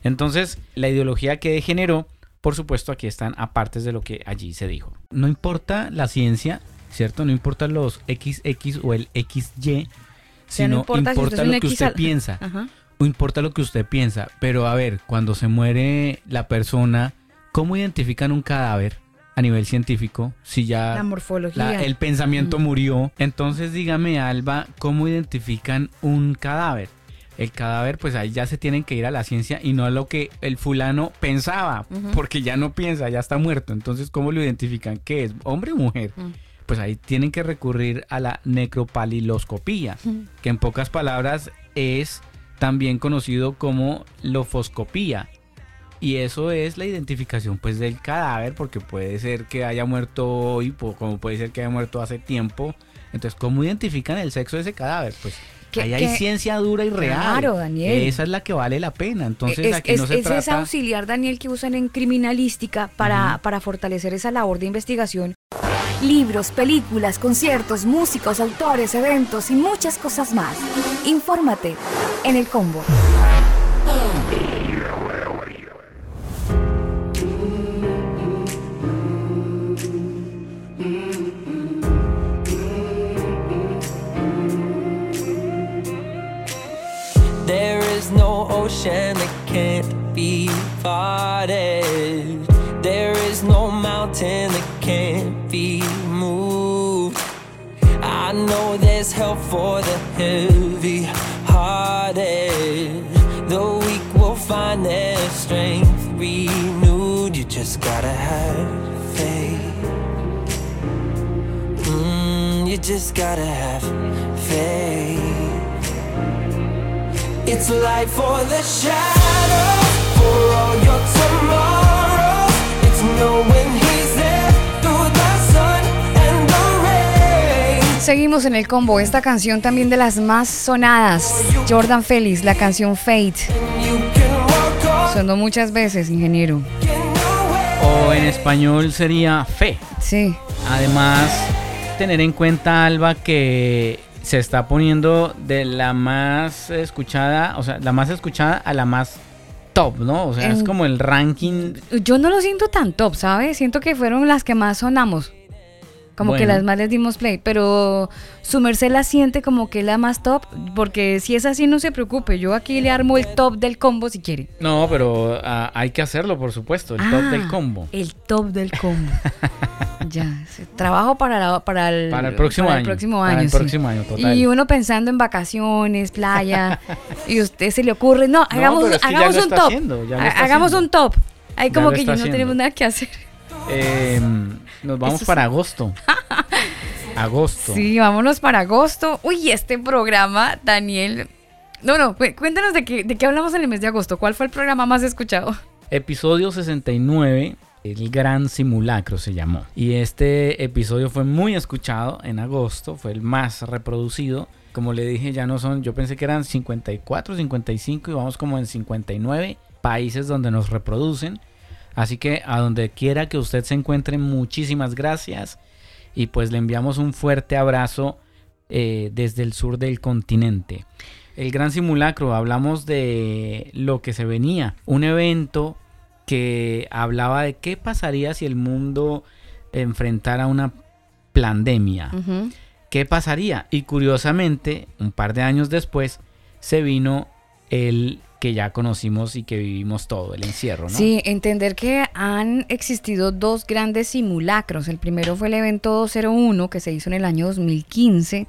[SPEAKER 3] Entonces, la ideología que degeneró, por supuesto, aquí están apartes de lo que allí se dijo. No importa la ciencia, ¿cierto? No importa los XX o el XY, sino no importa, lo que usted piensa. No importa lo que usted piensa. Pero a ver, cuando se muere la persona, ¿cómo identifican un cadáver? a nivel científico, si ya
[SPEAKER 2] la morfología.
[SPEAKER 3] el pensamiento murió. Entonces dígame, Alba, ¿cómo identifican un cadáver? El cadáver, pues ahí ya se tienen que ir a la ciencia y no a lo que el fulano pensaba, porque ya no piensa, ya está muerto. Entonces, ¿cómo lo identifican? ¿Qué es? ¿Hombre o mujer? Pues ahí tienen que recurrir a la necropaliloscopía, que en pocas palabras es también conocido como lofoscopía. Y eso es la identificación pues del cadáver, porque puede ser que haya muerto hoy, como puede ser que haya muerto hace tiempo. Entonces, ¿cómo identifican el sexo de ese cadáver? Pues ahí hay ciencia dura y real.
[SPEAKER 2] Claro, Daniel.
[SPEAKER 3] Esa es la que vale la pena. Entonces, aquí no se
[SPEAKER 2] es ese auxiliar, Daniel, que usan en criminalística para, para fortalecer esa labor de investigación
[SPEAKER 9] libros, películas, conciertos, músicos, autores, eventos y muchas cosas más. Infórmate en el combo.
[SPEAKER 15] Ocean that can't be parted. There is no mountain that can't be moved. I know there's help for the heavy hearted. The weak will find their strength renewed. You just gotta have faith. Mm, you just gotta have faith. It's light for the shadow, for all your tomorrows. It's knowing
[SPEAKER 2] Seguimos en el combo, esta canción también de las más sonadas, Jordan Félix, la canción Fate. Sonó muchas veces, ingeniero.
[SPEAKER 3] O en español sería Fe.
[SPEAKER 2] Sí.
[SPEAKER 3] Además, tener en cuenta, Alba, que se está poniendo de la más escuchada, o sea, la más escuchada a la más top, ¿no? O sea, es como el ranking.
[SPEAKER 2] Yo no lo siento tan top, ¿sabes? Siento que fueron las que más sonamos. Como que las más les dimos play, pero su merced la siente como que es la más top, porque si es así no se preocupe, yo aquí le armo el top del combo si quiere.
[SPEAKER 3] No, pero ah, hay que hacerlo, por supuesto, el top del ah, combo.
[SPEAKER 2] El top del combo. ya, trabajo para, para, el,
[SPEAKER 3] para el próximo año.
[SPEAKER 2] El próximo año,
[SPEAKER 3] el próximo año total.
[SPEAKER 2] Y uno pensando en vacaciones, playa, y usted se le ocurre, no, hagamos, hagamos un top. hagamos un top. Ahí como que ya no tenemos nada que hacer.
[SPEAKER 3] Eh, nos vamos para agosto. agosto.
[SPEAKER 2] Sí, vámonos para agosto. Uy, este programa, Daniel. No, no, cuéntanos de qué, de qué hablamos en el mes de agosto. ¿Cuál fue el programa más escuchado?
[SPEAKER 3] Episodio 69, El Gran Simulacro se llamó. Y este episodio fue muy escuchado en agosto, fue el más reproducido. Como le dije, ya no son, yo pensé que eran 54, 55 y vamos como en 59 países donde nos reproducen. Así que a donde quiera que usted se encuentre, muchísimas gracias. Y pues le enviamos un fuerte abrazo eh, desde el sur del continente. El gran simulacro, hablamos de lo que se venía. Un evento que hablaba de qué pasaría si el mundo enfrentara una pandemia. ¿Qué pasaría? Y curiosamente, un par de años después, se vino el que ya conocimos y que vivimos todo, el encierro, ¿no?
[SPEAKER 2] Sí, entender que han existido dos grandes simulacros. El primero fue el evento 201 que se hizo en el año 2015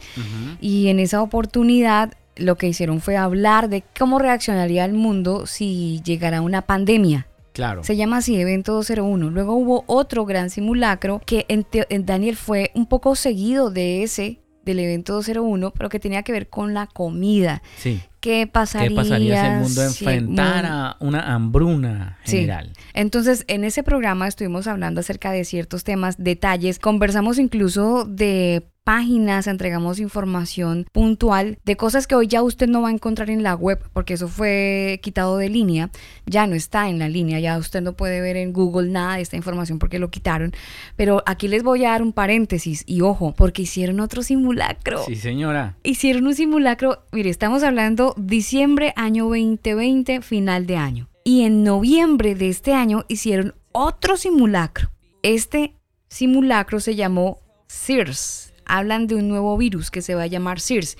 [SPEAKER 2] y en esa oportunidad lo que hicieron fue hablar de cómo reaccionaría el mundo si llegara una pandemia.
[SPEAKER 3] Claro.
[SPEAKER 2] Se llama así, Evento 201. Luego hubo otro gran simulacro que en, en Daniel fue un poco seguido de ese del evento 201, pero que tenía que ver con la comida.
[SPEAKER 3] Sí.
[SPEAKER 2] ¿Qué pasaría,
[SPEAKER 3] ¿Qué pasaría si el mundo enfrentara una hambruna general?
[SPEAKER 2] Sí. Entonces, en ese programa estuvimos hablando acerca de ciertos temas, detalles. Conversamos incluso de páginas, entregamos información puntual de cosas que hoy ya usted no va a encontrar en la web porque eso fue quitado de línea, ya no está en la línea, ya usted no puede ver en Google nada de esta información porque lo quitaron, pero aquí les voy a dar un paréntesis y ojo, porque hicieron otro simulacro.
[SPEAKER 3] Sí, señora.
[SPEAKER 2] Hicieron un simulacro, mire, estamos hablando diciembre año 2020, final de año. Y en noviembre de este año hicieron otro simulacro. Este simulacro se llamó SIRS hablan de un nuevo virus que se va a llamar SIRS.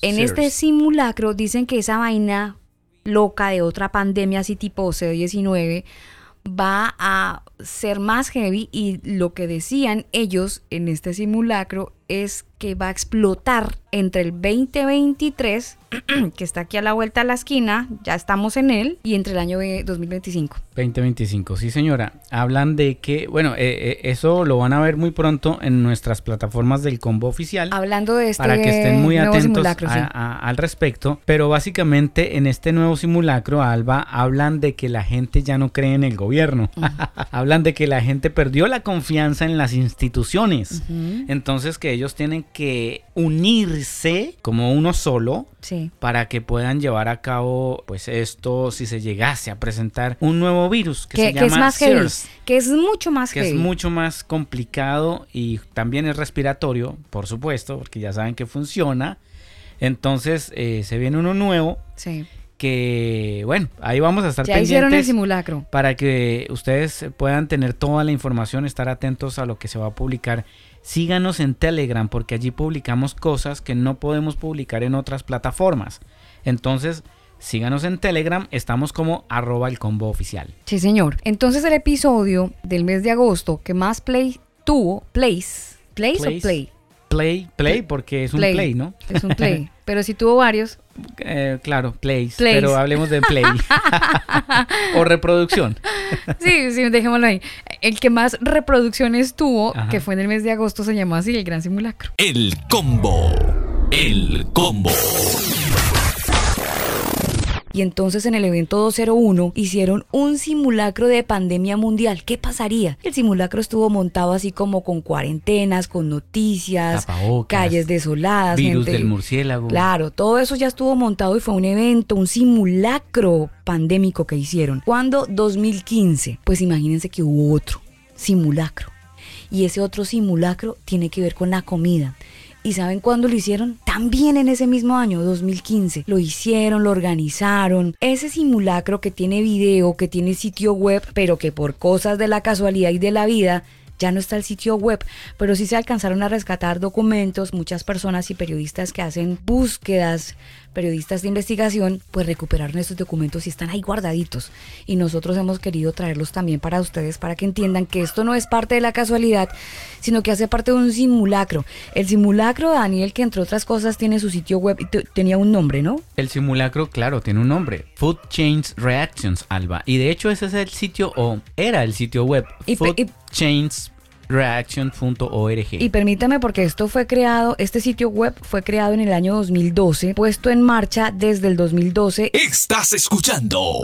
[SPEAKER 2] En este simulacro dicen que esa vaina loca de otra pandemia así tipo C19 va a ser más heavy y lo que decían ellos en este simulacro es que va a explotar entre el 2023, que está aquí a la vuelta de la esquina, ya estamos en él, y entre el año 2025.
[SPEAKER 3] 2025, sí señora. Hablan de que, bueno, eh, eh, eso lo van a ver muy pronto en nuestras plataformas del combo oficial.
[SPEAKER 2] Hablando de este
[SPEAKER 3] Para que estén muy atentos al respecto. Pero básicamente en este nuevo simulacro, Alba, hablan de que la gente ya no cree en el gobierno. hablan de que la gente perdió la confianza en las instituciones. Entonces que ellos tienen que unirse como uno solo para que puedan llevar a cabo pues esto si se llegase a presentar un nuevo virus que, se llama
[SPEAKER 2] es más que es mucho más
[SPEAKER 3] que es mucho más complicado y también es respiratorio, por supuesto, porque ya saben que funciona. Entonces eh, se viene uno nuevo.
[SPEAKER 2] Sí
[SPEAKER 3] que bueno, ahí vamos a estar
[SPEAKER 2] ya hicieron el simulacro.
[SPEAKER 3] para que ustedes puedan tener toda la información, estar atentos a lo que se va a publicar síganos en Telegram porque allí publicamos cosas que no podemos publicar en otras plataformas. Entonces, síganos en Telegram, estamos como arroba el combo oficial.
[SPEAKER 2] Sí, señor. Entonces el episodio del mes de agosto que más play tuvo, plays, plays, o play?
[SPEAKER 3] Play, play, porque es un play, ¿no?
[SPEAKER 2] Es un play. Pero si tuvo varios.
[SPEAKER 3] Eh, claro, plays, Pero hablemos de play. o reproducción.
[SPEAKER 2] sí, sí, dejémoslo ahí. El que más reproducciones tuvo, que fue en el mes de agosto, se llamó así, el Gran Simulacro.
[SPEAKER 12] El combo. El combo.
[SPEAKER 2] Y entonces en el evento 201 hicieron un simulacro de pandemia mundial. ¿Qué pasaría? El simulacro estuvo montado así como con cuarentenas, con noticias, calles desoladas.
[SPEAKER 3] Virus del murciélago.
[SPEAKER 2] Claro, todo eso ya estuvo montado y fue un evento, un simulacro pandémico que hicieron. ¿Cuándo? 2015. Pues imagínense que hubo otro simulacro. Y ese otro simulacro tiene que ver con la comida. ¿Y saben cuándo lo hicieron? También en ese mismo año, 2015. Lo hicieron, lo organizaron. Ese simulacro que tiene video, que tiene sitio web, pero que por cosas de la casualidad y de la vida ya no está el sitio web, pero sí se alcanzaron a rescatar documentos, muchas personas y periodistas que hacen búsquedas, periodistas de investigación, pues recuperaron estos documentos y están ahí guardaditos. Y nosotros hemos querido traerlos también para ustedes, para que entiendan que esto no es parte de la casualidad, sino que hace parte de un simulacro. El simulacro, Daniel, que entre otras cosas tiene su sitio web y tenía un nombre, ¿no?
[SPEAKER 3] El simulacro, claro, tiene un nombre. Food Chains Reactions, Alba. Y de hecho ese es el sitio, o era el sitio web. Food Chains reaction.org.
[SPEAKER 2] Y permítame porque esto fue creado, este sitio web fue creado en el año 2012, puesto en marcha desde el 2012.
[SPEAKER 5] Estás escuchando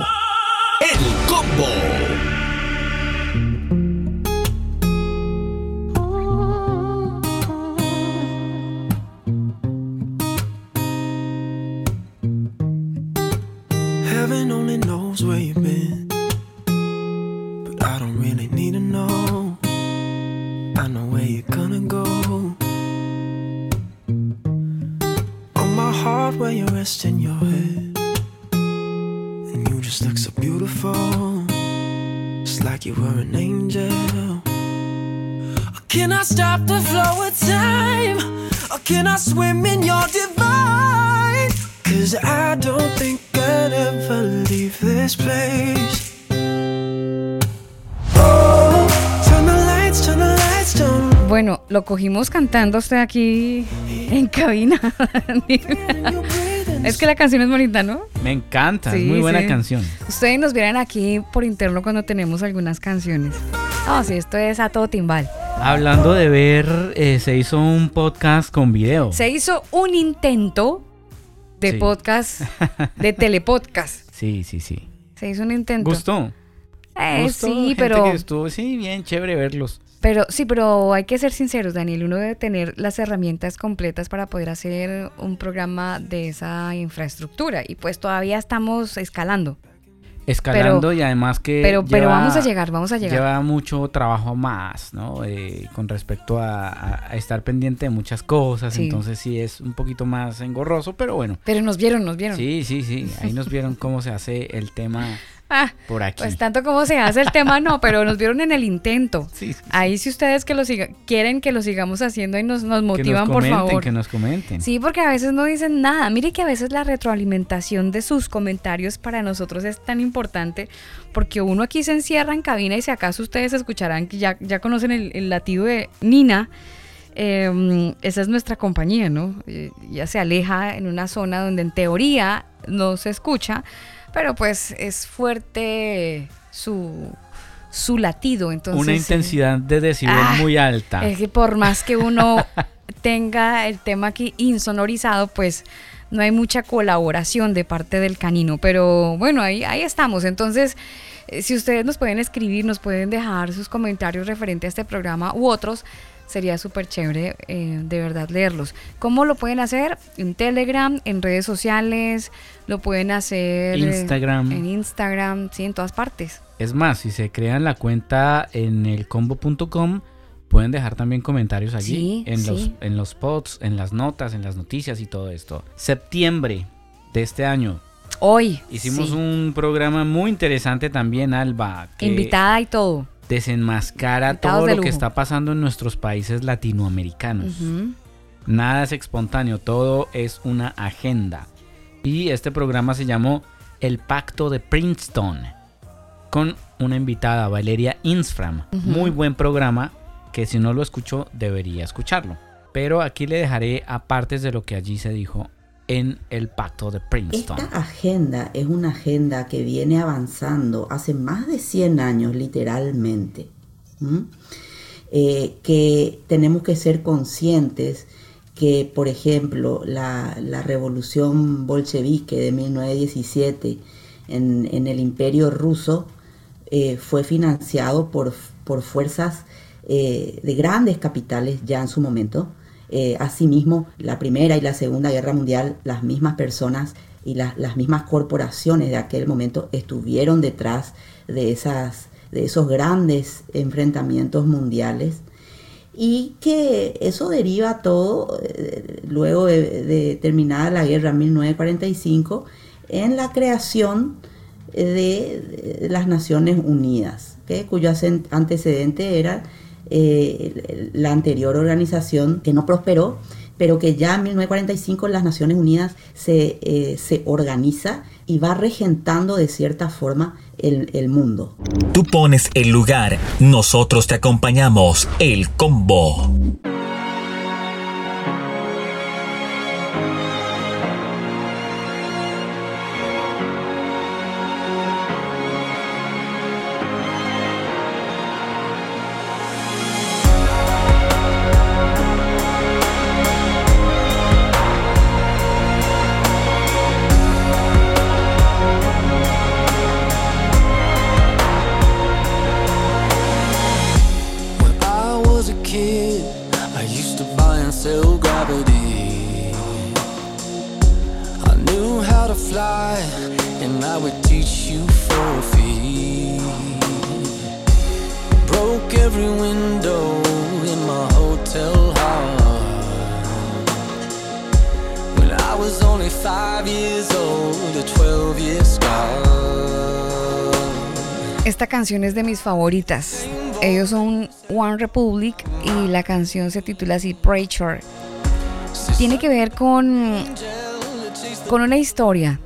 [SPEAKER 5] El Combo.
[SPEAKER 1] Heaven only knows where you've been, but I don't really need to know. I know where you're gonna go. On my heart, where you're resting your head. And you just look so beautiful. Just like you were an angel. Oh, can I stop the flow of time? Or can I swim in your divine? Cause I don't think I'd ever leave this place.
[SPEAKER 2] Bueno, lo cogimos cantando usted aquí en cabina. es que la canción es bonita, ¿no?
[SPEAKER 3] Me encanta, es muy buena canción.
[SPEAKER 2] Ustedes nos vieran aquí por interno cuando tenemos algunas canciones. Ah, sí, esto es a todo timbal.
[SPEAKER 3] Hablando de ver, eh, se hizo un podcast con video.
[SPEAKER 2] Se hizo un intento de podcast, de telepodcast.
[SPEAKER 3] Sí, sí, sí.
[SPEAKER 2] Se hizo un intento.
[SPEAKER 3] ¿Gustó?
[SPEAKER 2] Eh, sí, pero.
[SPEAKER 3] estuvo, sí, bien chévere verlos.
[SPEAKER 2] Pero sí, pero hay que ser sinceros, Daniel. Uno debe tener las herramientas completas para poder hacer un programa de esa infraestructura. Y pues todavía estamos escalando.
[SPEAKER 3] Escalando y además que.
[SPEAKER 2] Pero, pero vamos a llegar, vamos a llegar.
[SPEAKER 3] Lleva mucho trabajo más, ¿no? Eh, con respecto a, estar pendiente de muchas cosas. Entonces sí es un poquito más engorroso, pero bueno.
[SPEAKER 2] Pero nos vieron, nos vieron.
[SPEAKER 3] Sí, sí, sí. Ahí nos vieron cómo se hace el tema Ah, por aquí.
[SPEAKER 2] Pues tanto como se hace el tema, no, pero nos vieron en el intento. Ahí si ustedes que lo quieren que lo sigamos haciendo y nos, nos motivan,
[SPEAKER 3] por
[SPEAKER 2] favor.
[SPEAKER 3] Que nos comenten.
[SPEAKER 2] Sí, porque a veces no dicen nada. Mire que a veces la retroalimentación de sus comentarios para nosotros es tan importante porque uno aquí se encierra en cabina y si acaso ustedes escucharán que ya, ya conocen el, latido de Nina. Em, esa es nuestra compañía, ¿no? Eh, ya se aleja en una zona donde en teoría no se escucha, pero pues es fuerte su, su latido. Entonces,
[SPEAKER 3] Una intensidad de decibel ah, muy alta.
[SPEAKER 2] Es que por más que uno tenga el tema aquí insonorizado, pues no hay mucha colaboración de parte del canino. Pero bueno, ahí, ahí estamos. Entonces, eh, si ustedes nos pueden escribir, nos pueden dejar sus comentarios referente a este programa u otros sería súper chévere eh, de verdad leerlos. ¿Cómo lo pueden hacer? En Telegram, en redes sociales, lo pueden hacer
[SPEAKER 3] Instagram.
[SPEAKER 2] en Instagram, sí, en todas partes.
[SPEAKER 3] Es más, si se crean la cuenta en el combo.com, pueden dejar también comentarios allí, en, Los, en los posts, en las notas, en las noticias y todo esto. Septiembre de este año.
[SPEAKER 2] Hoy.
[SPEAKER 3] Hicimos un programa muy interesante también, Alba.
[SPEAKER 2] Invitada y todo
[SPEAKER 3] desenmascara todo lo que está pasando en nuestros países latinoamericanos. Nada es espontáneo, todo es una agenda. Y este programa se llamó El Pacto de Princeton, con una invitada, Valeria Insfram. Muy buen programa, que si no lo escuchó, debería escucharlo. Pero aquí le dejaré a partes de lo que allí se dijo en el pacto de Princeton.
[SPEAKER 16] Esta agenda es una agenda que viene avanzando hace más de 100 años literalmente, eh, que tenemos que ser conscientes que, por ejemplo, la, revolución bolchevique de 1917 en, el imperio ruso eh, fue financiado por, por fuerzas eh, de grandes capitales ya en su momento, eh, asimismo, la Primera y la Segunda Guerra Mundial, las mismas personas y las mismas corporaciones de aquel momento estuvieron detrás de, esas, de esos grandes enfrentamientos mundiales. Y que eso deriva todo, eh, luego de, terminada la guerra en 1945, en la creación de, las Naciones Unidas, cuyo antecedente era eh, la anterior organización que no prosperó, pero que ya en 1945 las Naciones Unidas se, eh, se organiza y va regentando de cierta forma el, el, mundo.
[SPEAKER 12] Tú pones el lugar, nosotros te acompañamos, el combo.
[SPEAKER 2] Esta canción es de mis favoritas. Ellos son One Republic y la canción se titula así Preacher. Tiene que ver con, con una historia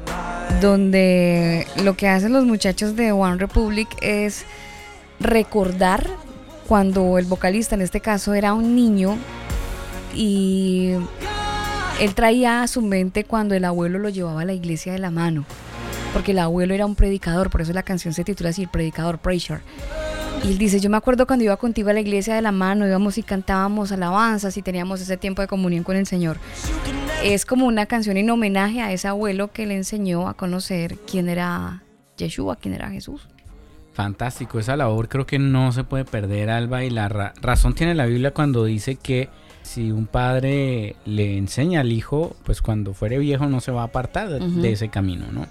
[SPEAKER 2] donde lo que hacen los muchachos de One Republic es recordar cuando el vocalista en este caso era un niño y él traía a su mente cuando el abuelo lo llevaba a la iglesia de la mano, porque el abuelo era un predicador, por eso la canción se titula así, el predicador Preacher. Y él dice, yo me acuerdo cuando iba contigo a la iglesia de la mano, íbamos y cantábamos alabanzas y teníamos ese tiempo de comunión con el Señor. Es como una canción en homenaje a ese abuelo que le enseñó a conocer quién era Yeshua, quién era Jesús.
[SPEAKER 3] Fantástico, esa labor creo que no se puede perder, Alba, y la razón tiene la Biblia cuando dice que si un padre le enseña al hijo, pues cuando fuere viejo no se va a apartar de ese camino, ¿no?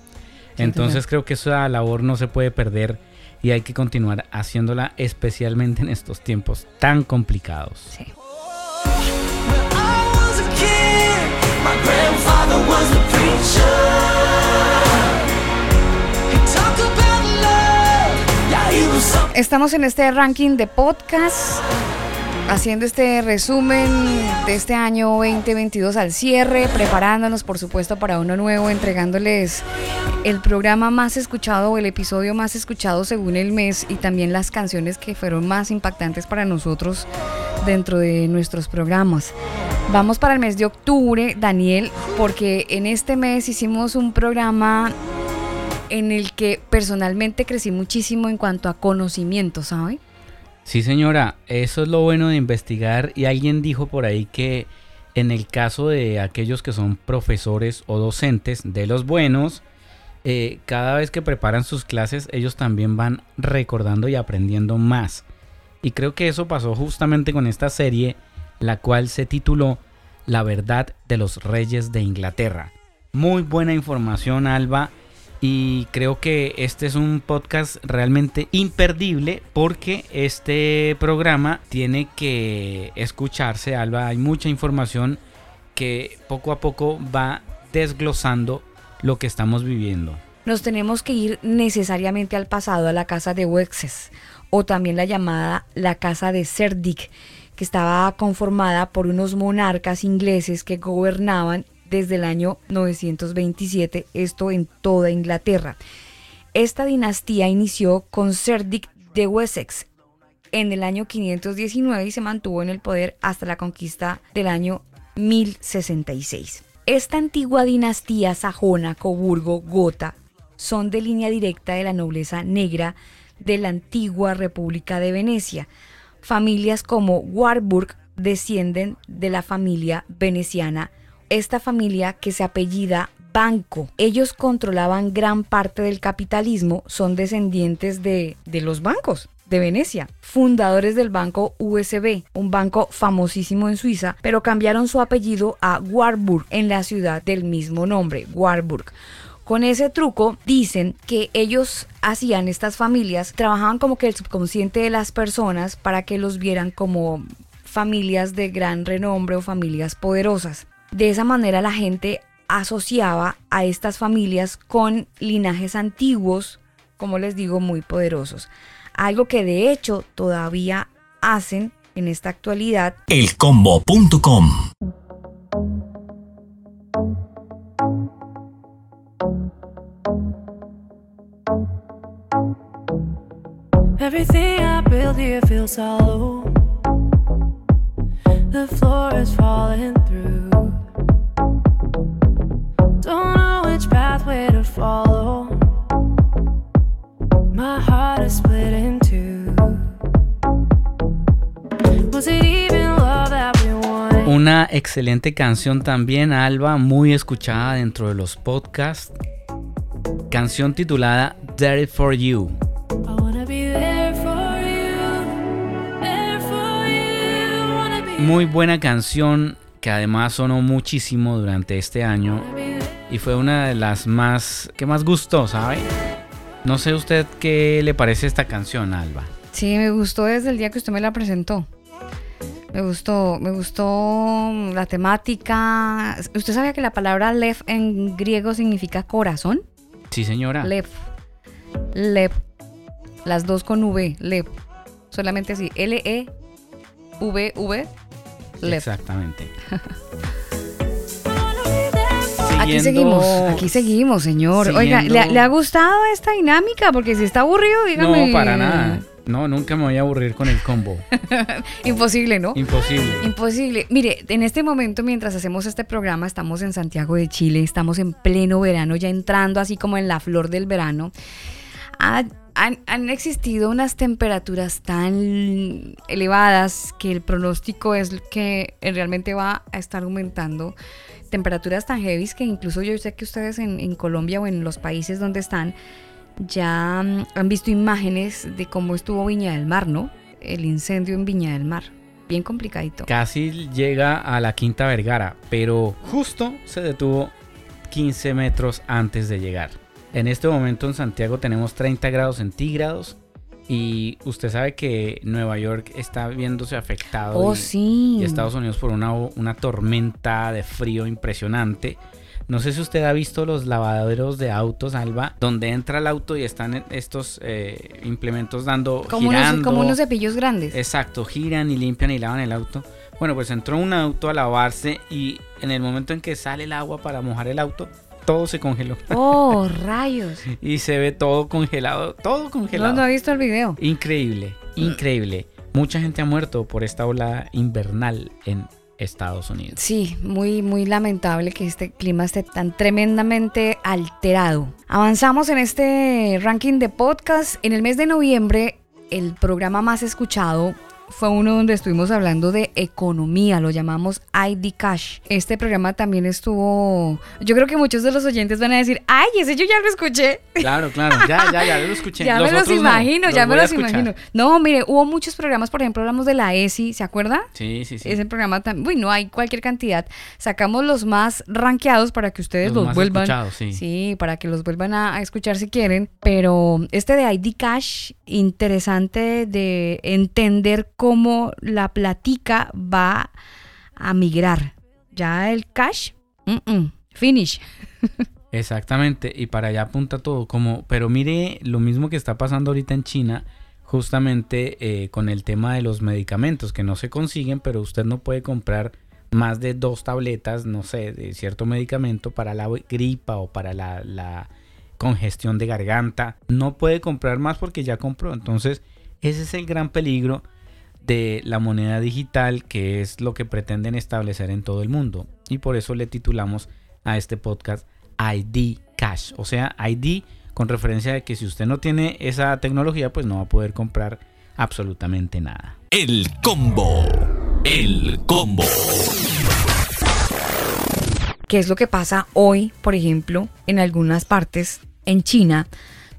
[SPEAKER 3] Entonces creo que esa labor no se puede perder y hay que continuar haciéndola especialmente en estos tiempos tan complicados. Sí.
[SPEAKER 2] Estamos en este ranking de podcast haciendo este resumen de este año 2022 al cierre, preparándonos por supuesto para uno nuevo, entregándoles el programa más escuchado o el episodio más escuchado según el mes y también las canciones que fueron más impactantes para nosotros dentro de nuestros programas. Vamos para el mes de octubre, Daniel, porque en este mes hicimos un programa en el que personalmente crecí muchísimo en cuanto a conocimiento, ¿sabe?
[SPEAKER 3] Sí, señora, eso es lo bueno de investigar y alguien dijo por ahí que en el caso de aquellos que son profesores o docentes, de los buenos, eh, cada vez que preparan sus clases ellos también van recordando y aprendiendo más. Y creo que eso pasó justamente con esta serie, la cual se tituló La verdad de los reyes de Inglaterra. Muy buena información, Alba y creo que este es un podcast realmente imperdible porque este programa tiene que escucharse, Alba. Hay mucha información que poco a poco va desglosando lo que estamos viviendo.
[SPEAKER 2] Nos tenemos que ir necesariamente al pasado, a la casa de Wexes, o también la llamada la casa de Cerdic, que estaba conformada por unos monarcas ingleses que gobernaban desde el año 927, esto en toda Inglaterra. Esta dinastía inició con Cerdic de Wessex en el año 519 y se mantuvo en el poder hasta la conquista del año 1066. Esta antigua dinastía sajona, Coburgo, Gotha, son de línea directa de la nobleza negra de la antigua República de Venecia. Familias como Warburg descienden de la familia veneciana esta familia que se apellida Banco. Ellos controlaban gran parte del capitalismo, son descendientes de, de los bancos de Venecia, fundadores del banco USB, un banco famosísimo en Suiza, pero cambiaron su apellido a Warburg en la ciudad del mismo nombre, Warburg. Con ese truco dicen que ellos hacían estas familias, trabajaban como que el subconsciente de las personas para que los vieran como familias de gran renombre o familias poderosas. De esa manera la gente asociaba a estas familias con linajes antiguos, como les digo, muy poderosos. Algo que de hecho todavía hacen en esta actualidad.
[SPEAKER 12] Elcombo.com
[SPEAKER 17] Everything I build here feels hollow. The floor is falling through. Don't know which pathway to follow. My heart is split in two. Was it even love that we wanted?
[SPEAKER 3] Una excelente canción también, Alba, muy escuchada dentro de los podcasts. Canción titulada There for You.
[SPEAKER 17] I wanna be there for you. There for you. Wanna be
[SPEAKER 3] Muy buena canción que además sonó muchísimo durante este año y fue una de las más que más gustó, ¿sabe? No sé usted qué le parece esta canción, Alba.
[SPEAKER 2] Sí, me gustó desde el día que usted me la presentó. Me gustó, me gustó la temática. ¿Usted sabía que la palabra lev en griego significa corazón?
[SPEAKER 3] Sí, señora.
[SPEAKER 2] Lev. Lev. Las dos con V. Lev. Solamente así. L-E-V-V. Lev.
[SPEAKER 3] Exactamente.
[SPEAKER 2] Aquí seguimos, aquí seguimos, señor. Oiga, ¿le, ha gustado esta dinámica? Porque si está aburrido, dígame.
[SPEAKER 3] No, para nada. No, nunca me voy a aburrir con el combo.
[SPEAKER 2] Imposible, ¿no?
[SPEAKER 3] Imposible.
[SPEAKER 2] Imposible. Mire, en este momento, mientras hacemos este programa, estamos en Santiago de Chile, estamos en pleno verano, ya entrando así como en la flor del verano. Ha- han, existido unas temperaturas tan elevadas que el pronóstico es que realmente va a estar aumentando. Temperaturas tan heavy que incluso yo sé que ustedes en, en Colombia o en los países donde están ya mm, han visto imágenes de cómo estuvo Viña del Mar, ¿no? El incendio en Viña del Mar. Bien complicadito.
[SPEAKER 3] Casi llega a la Quinta Vergara, pero justo se detuvo 15 metros antes de llegar. En este momento en Santiago tenemos 30 grados centígrados y usted sabe que Nueva York está viéndose afectado
[SPEAKER 2] Oh,
[SPEAKER 3] y,
[SPEAKER 2] sí.
[SPEAKER 3] y Estados Unidos por una, una tormenta de frío impresionante. No sé si usted ha visto los lavaderos de autos, Alba, donde entra el auto y están estos eh, implementos dando
[SPEAKER 2] Como unos,
[SPEAKER 3] girando.
[SPEAKER 2] como unos cepillos grandes.
[SPEAKER 3] Exacto, giran y limpian y lavan el auto. Bueno, pues entró un auto a lavarse y en el momento en que sale el agua para mojar el auto, todo se congeló.
[SPEAKER 2] Oh, rayos.
[SPEAKER 3] y se ve todo congelado, todo
[SPEAKER 2] No,
[SPEAKER 3] congelado.
[SPEAKER 2] no he visto el video.
[SPEAKER 3] Increíble, increíble. Mucha gente ha muerto por esta ola invernal en Estados Unidos.
[SPEAKER 2] Sí, muy, muy lamentable que este clima esté tan tremendamente alterado. Avanzamos en este ranking de podcast. En el mes de noviembre, el programa más escuchado fue uno donde estuvimos hablando de economía, lo llamamos ID Cash. Este programa también estuvo, yo creo que muchos de los oyentes van a decir, ay, ese yo ya lo escuché.
[SPEAKER 3] Claro, claro, ya, ya, ya lo escuché.
[SPEAKER 2] Ya
[SPEAKER 3] Los
[SPEAKER 2] me los
[SPEAKER 3] no,
[SPEAKER 2] imagino, ya me los imagino. No, mire, hubo muchos programas, por ejemplo, hablamos de la ESI, ¿se acuerda?
[SPEAKER 3] Sí, sí, sí.
[SPEAKER 2] Ese programa también, uy, no hay cualquier cantidad. Sacamos los más rankeados para que ustedes
[SPEAKER 3] Los
[SPEAKER 2] los,
[SPEAKER 3] más
[SPEAKER 2] vuelvan.
[SPEAKER 3] escuchados, sí.
[SPEAKER 2] para que los vuelvan a, a escuchar si quieren. Pero este de ID Cash, interesante de entender cómo la platica va a migrar. Ya el cash, finish.
[SPEAKER 3] Exactamente, y para allá apunta todo, como, pero mire lo mismo que está pasando ahorita en China, justamente eh, con el tema de los medicamentos que no se consiguen, pero usted no puede comprar más de dos tabletas, no sé, de cierto medicamento para la gripa o para la congestión de garganta, no puede comprar más porque ya compró, entonces ese es el gran peligro de la moneda digital que es lo que pretenden establecer en todo el mundo y por eso le titulamos a este podcast ID Cash, o sea, ID con referencia de que si usted no tiene esa tecnología, pues no va a poder comprar absolutamente nada.
[SPEAKER 12] El combo. El combo.
[SPEAKER 2] ¿Qué es lo que pasa hoy, por ejemplo, en algunas partes en China,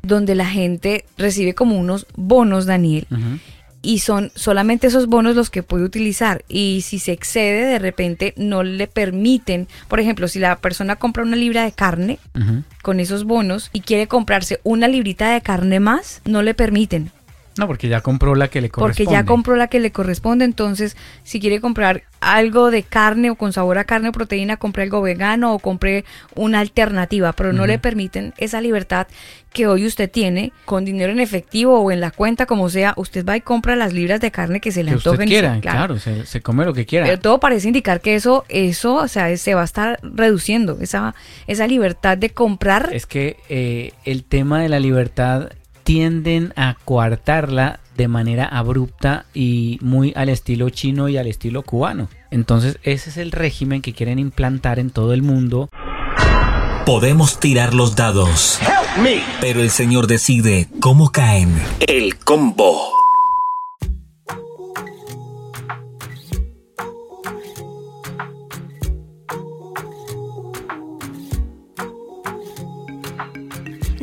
[SPEAKER 2] donde la gente recibe como unos bonos, Daniel, y son solamente esos bonos los que puede utilizar. Y si se excede, de repente no le permiten, por ejemplo, si la persona compra una libra de carne con esos bonos y quiere comprarse una librita de carne más, no le permiten.
[SPEAKER 3] No, porque ya compró la que le corresponde.
[SPEAKER 2] porque ya compró la que le corresponde. Entonces, si quiere comprar algo de carne o con sabor a carne o proteína, compre algo vegano o compre una alternativa, pero no le permiten esa libertad que hoy usted tiene con dinero en efectivo o en la cuenta, como sea. Usted va y compra las libras de carne que se le
[SPEAKER 3] que usted
[SPEAKER 2] antojen.
[SPEAKER 3] quiera, claro, se, se come lo que quiera.
[SPEAKER 2] Pero todo parece indicar que eso, eso, o sea, se va a estar reduciendo esa, esa libertad de comprar.
[SPEAKER 3] Es que eh, el tema de la libertad tienden a coartarla de manera abrupta y muy al estilo chino y al estilo cubano. Entonces ese es el régimen que quieren implantar en todo el mundo.
[SPEAKER 12] Podemos tirar los dados, pero el señor decide cómo caen. El combo.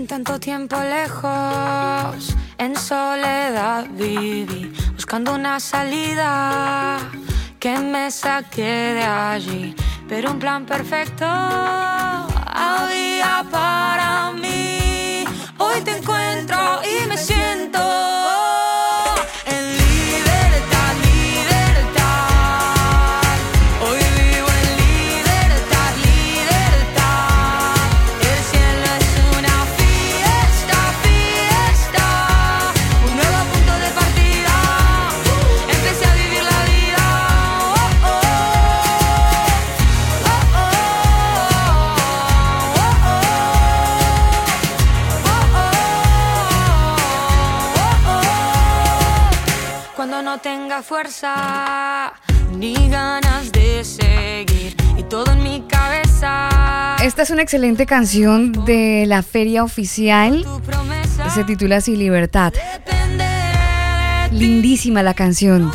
[SPEAKER 17] Tanto tiempo lejos, en soledad viví, buscando una salida que me saque de allí. Pero un plan perfecto había para mí. Hoy te encuentro y me siento no tenga fuerza ni ganas de seguir y todo en mi cabeza.
[SPEAKER 2] Esta es una excelente canción de la feria oficial. Se titula así Libertad. Lindísima la canción.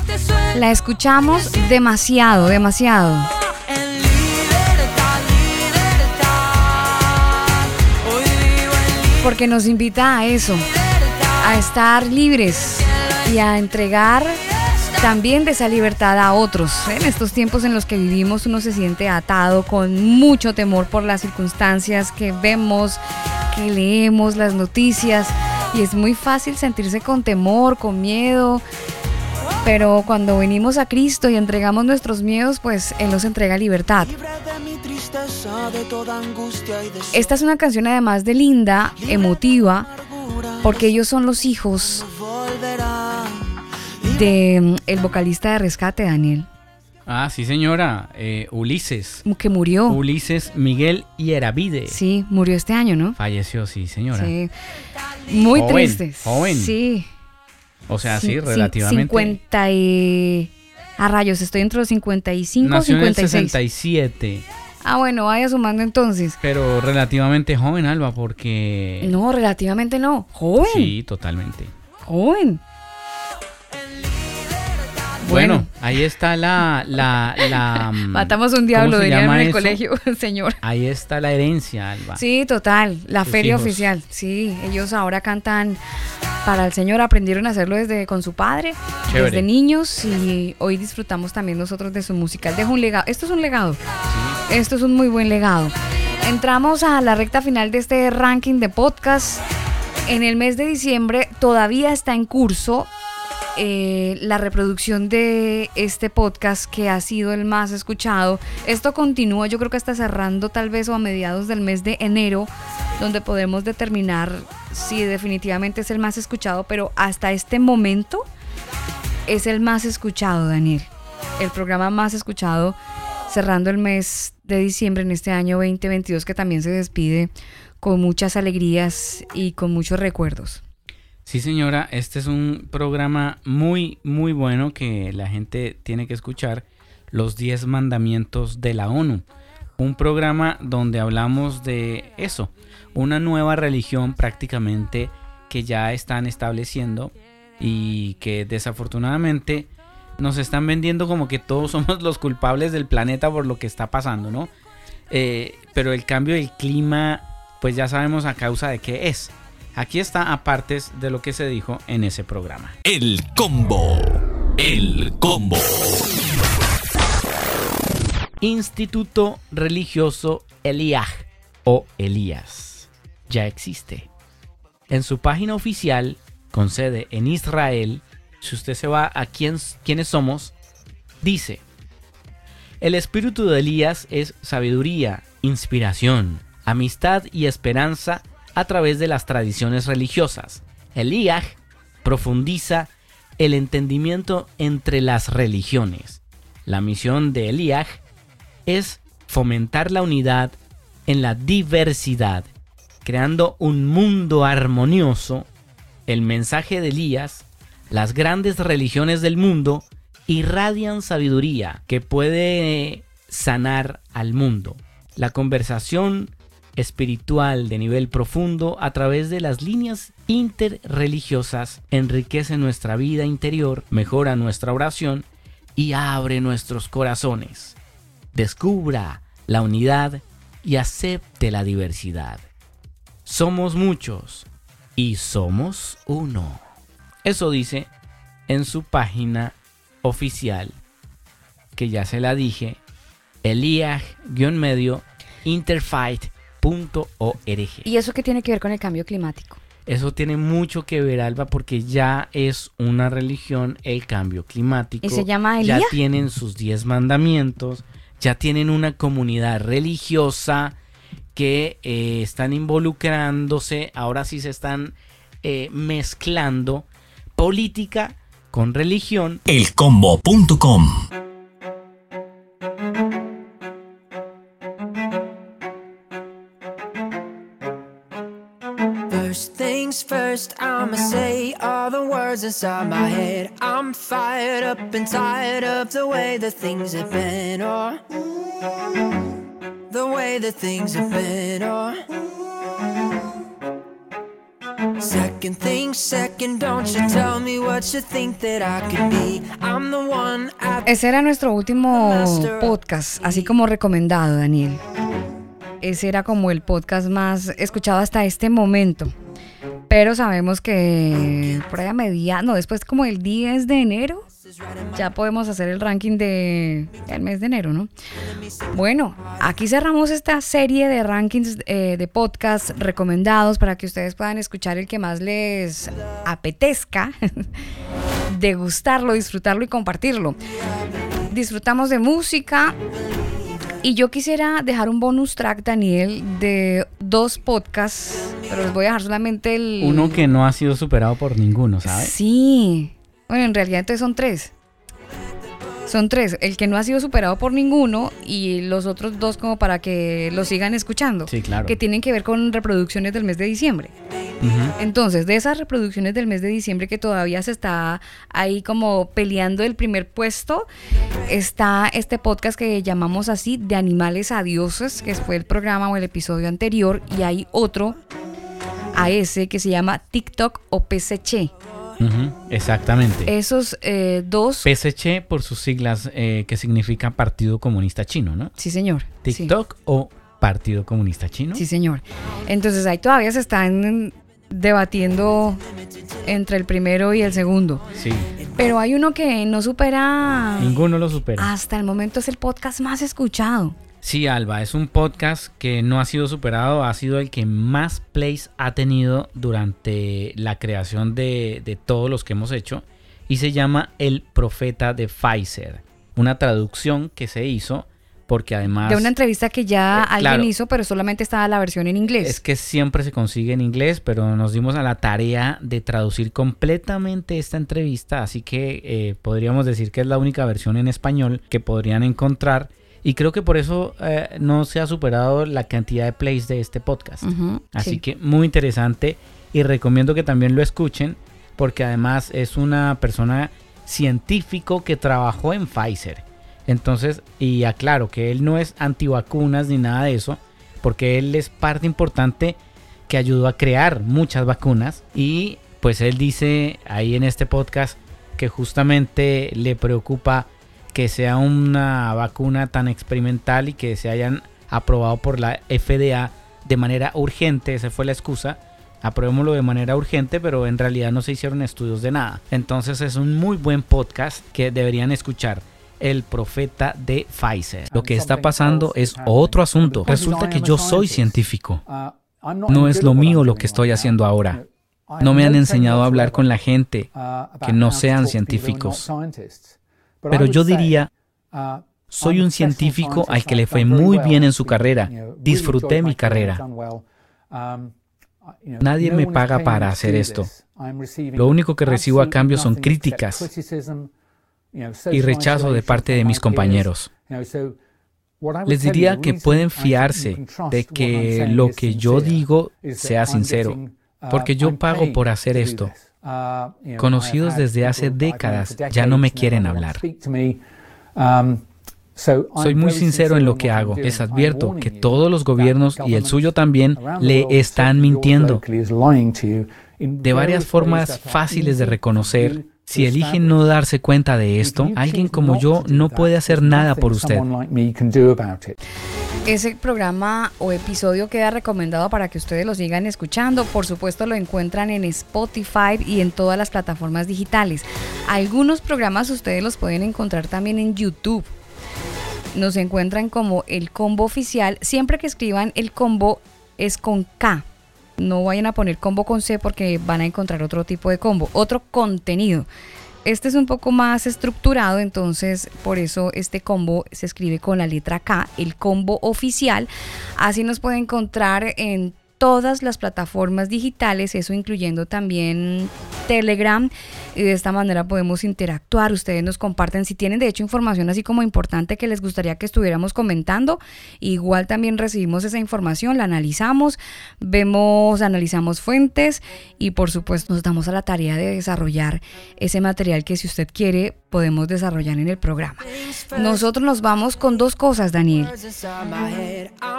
[SPEAKER 2] La escuchamos demasiado, demasiado. Porque nos invita a eso, a estar libres y a entregar también de libertad a otros. En estos tiempos en los que vivimos uno se siente atado con mucho temor por las circunstancias que vemos, que leemos, las noticias. Y es muy fácil sentirse con temor, con miedo. Pero cuando venimos a Cristo y entregamos nuestros miedos, pues Él nos entrega libertad. Esta es una canción además de linda, emotiva, porque ellos son los hijos de mm, el vocalista de Rescate, Daniel,
[SPEAKER 3] Ah, sí señora, eh, Ulises.
[SPEAKER 2] que murió.
[SPEAKER 3] Ulises Miguel Hieravide.
[SPEAKER 2] Sí, murió este año, ¿no?
[SPEAKER 3] Falleció, sí señora.
[SPEAKER 2] Sí. Muy
[SPEAKER 3] Joven,
[SPEAKER 2] triste.
[SPEAKER 3] joven.
[SPEAKER 2] Sí.
[SPEAKER 3] O sea, sí,
[SPEAKER 2] Sí,
[SPEAKER 3] relativamente.
[SPEAKER 2] 50 y... A rayos, estoy entre los 55 y
[SPEAKER 3] Nació en el
[SPEAKER 2] 56.
[SPEAKER 3] 67.
[SPEAKER 2] Ah, bueno, vaya sumando entonces.
[SPEAKER 3] Pero relativamente joven, Alba, porque...
[SPEAKER 2] No, relativamente no. Joven.
[SPEAKER 3] Sí, totalmente.
[SPEAKER 2] Joven.
[SPEAKER 3] Bueno,
[SPEAKER 2] Bueno.
[SPEAKER 3] ahí está la... la, la mm,
[SPEAKER 2] Matamos un
[SPEAKER 3] ¿cómo
[SPEAKER 2] diablo, dirían en el
[SPEAKER 3] eso?
[SPEAKER 2] colegio, señor.
[SPEAKER 3] Ahí está la herencia, Alba.
[SPEAKER 2] Sí, total. La feria
[SPEAKER 3] hijos.
[SPEAKER 2] oficial. Sí, ellos ahora cantan para el Señor. Aprendieron a hacerlo desde con su padre,
[SPEAKER 3] Chévere.
[SPEAKER 2] desde niños y hoy disfrutamos también nosotros de su música. Él dejó un legado. Esto es un legado. Esto es un muy buen legado. Entramos a la recta final de este ranking de podcast. En el mes de diciembre todavía está en curso eh, la reproducción de este podcast que ha sido el más escuchado. Esto continúa, yo creo que hasta cerrando tal vez o a mediados del mes de enero, donde podemos determinar si definitivamente es el más escuchado, pero hasta este momento es el más escuchado, Daniel. El programa más escuchado cerrando el mes de diciembre en este año 2022 que también se despide con muchas alegrías y con muchos recuerdos.
[SPEAKER 3] Sí, señora, este es un programa muy, muy bueno que la gente tiene que escuchar, Los 10 Mandamientos de la ONU. Un programa donde hablamos de eso, una nueva religión prácticamente que ya están estableciendo y que desafortunadamente nos están vendiendo como que todos somos los culpables del planeta por lo que está pasando, ¿no? Eh, pero el cambio del clima, pues ya sabemos a causa de qué es. Aquí está apartes de lo que se dijo en ese programa.
[SPEAKER 12] El combo. El combo.
[SPEAKER 3] Instituto Religioso Eliaj o Elías ya existe. En su página oficial con sede en Israel, si usted se va a quién, quiénes somos, dice, el espíritu de Elías es sabiduría, inspiración, amistad y esperanza a través de las tradiciones religiosas. Elías profundiza el entendimiento entre las religiones. La misión de Elías es fomentar la unidad en la diversidad, creando un mundo armonioso. El mensaje de Elías, las grandes religiones del mundo irradian sabiduría que puede sanar al mundo. La conversación espiritual de nivel profundo a través de las líneas interreligiosas enriquece nuestra vida interior, mejora nuestra oración y abre nuestros corazones. Descubra la unidad y acepte la diversidad. Somos muchos y somos uno. Eso dice en su página oficial, que ya se la dije, eliag-medio
[SPEAKER 2] ¿Y eso qué tiene que ver con el cambio climático?
[SPEAKER 3] Eso tiene mucho que ver, Alba, porque ya es una religión el cambio climático.
[SPEAKER 2] ¿Y se llama
[SPEAKER 3] Ya
[SPEAKER 2] Elía?
[SPEAKER 3] tienen sus diez mandamientos, ya tienen una comunidad religiosa que eh, están involucrándose, ahora sí se están eh, mezclando política con religión.
[SPEAKER 12] Elcombo.com
[SPEAKER 15] things first, I'ma say all the words inside my head. I'm fired up and tired of the way that things have been, or the way that things have been, or second things second. Don't you tell me what you think that I could be. I'm the one
[SPEAKER 2] Ese era nuestro último podcast, así como recomendado, Daniel. Ese era como el podcast más escuchado hasta este momento. Pero sabemos que por ahí a media, no, después como el 10 de enero, ya podemos hacer el ranking de el mes de enero, ¿no? Bueno, aquí cerramos esta serie de rankings eh, de podcasts recomendados para que ustedes puedan escuchar el que más les apetezca, degustarlo, disfrutarlo y compartirlo. Disfrutamos de música, y yo quisiera dejar un bonus track, Daniel, de dos podcasts, pero les voy a dejar solamente el...
[SPEAKER 3] Uno que no ha sido superado por ninguno, ¿sabes?
[SPEAKER 2] Sí. Bueno, en realidad entonces son tres. Son tres. El que no ha sido superado por ninguno y los otros dos como para que lo sigan escuchando.
[SPEAKER 3] Sí, claro.
[SPEAKER 2] Que tienen que ver con reproducciones del mes de diciembre. Entonces, de esas reproducciones del mes de diciembre que todavía se está ahí como peleando el primer puesto, está este podcast que llamamos así, de animales a dioses, que fue el programa o el episodio anterior, y hay otro a ese que se llama TikTok o PSC.
[SPEAKER 3] Exactamente.
[SPEAKER 2] Esos eh, dos...
[SPEAKER 3] PSC por sus siglas eh, que significa Partido Comunista Chino, ¿no?
[SPEAKER 2] Sí, señor. Sí.
[SPEAKER 3] TikTok o Partido Comunista Chino.
[SPEAKER 2] Sí, señor. Entonces ahí todavía se están debatiendo entre el primero y el segundo.
[SPEAKER 3] Sí.
[SPEAKER 2] Pero hay uno que no supera...
[SPEAKER 3] Ninguno lo supera.
[SPEAKER 2] Hasta el momento es el podcast más escuchado.
[SPEAKER 3] Sí, Alba, es un podcast que no ha sido superado, ha sido el que más plays ha tenido durante la creación de, de todos los que hemos hecho y se llama El Profeta de Pfizer, una traducción que se hizo porque además...
[SPEAKER 2] De una entrevista que ya
[SPEAKER 3] Eh,
[SPEAKER 2] alguien
[SPEAKER 3] claro.
[SPEAKER 2] hizo, pero solamente estaba la versión en inglés.
[SPEAKER 3] Es que siempre se consigue en inglés, pero nos dimos a la tarea de traducir completamente esta entrevista, así que eh, podríamos decir que es la única versión en español que podrían encontrar. Y creo que por eso eh, no se ha superado la cantidad de plays de este podcast. Así
[SPEAKER 2] sí.
[SPEAKER 3] que muy interesante y recomiendo que también lo escuchen porque además es una persona científico que trabajó en Pfizer. Entonces, y aclaro que él no es antivacunas ni nada de eso, porque él es parte importante que ayudó a crear muchas vacunas y pues él dice ahí en este podcast que justamente le preocupa que sea una vacuna tan experimental y que se hayan aprobado por la FDA de manera urgente, esa fue la excusa. Aprobémoslo de manera urgente, pero en realidad no se hicieron estudios de nada. Entonces es un muy buen podcast que deberían escuchar. El profeta de Pfizer. Lo que está pasando es otro asunto. Resulta que yo soy científico. No es lo mío lo que estoy haciendo ahora. No me han enseñado a hablar con la gente que no sean científicos. Pero yo diría, soy un científico al que le fue muy bien en su carrera. Disfruté mi carrera. Nadie me paga para hacer esto. Lo único que recibo a cambio son críticas y rechazo de parte de mis compañeros. Les diría que pueden fiarse de que lo que yo digo sea sincero, porque yo pago por hacer esto. Conocidos desde hace décadas ya no me quieren hablar. Soy muy sincero en lo que hago. Les advierto que todos los gobiernos y el suyo también le están mintiendo. De varias formas fáciles de reconocer, si eligen no darse cuenta de esto, alguien como yo no puede hacer nada por usted.
[SPEAKER 2] Ese programa o episodio queda recomendado para que ustedes lo sigan escuchando. Por supuesto lo encuentran en Spotify y en todas las plataformas digitales. Algunos programas ustedes los pueden encontrar también en YouTube. Nos encuentran como el combo oficial. Siempre que escriban el combo es con K. No vayan a poner combo con C porque van a encontrar otro tipo de combo, otro contenido. Este es un poco más estructurado, entonces por eso este combo se escribe con la letra K, el combo oficial. Así nos puede encontrar en todas las plataformas digitales, eso incluyendo también Telegram. Y de esta manera podemos interactuar. Ustedes nos comparten si tienen de hecho información así como importante que les gustaría que estuviéramos comentando. Igual también recibimos esa información, la analizamos, vemos, analizamos fuentes y por supuesto nos damos a la tarea de desarrollar ese material que si usted quiere podemos desarrollar en el programa. Nosotros nos vamos con dos cosas, Daniel.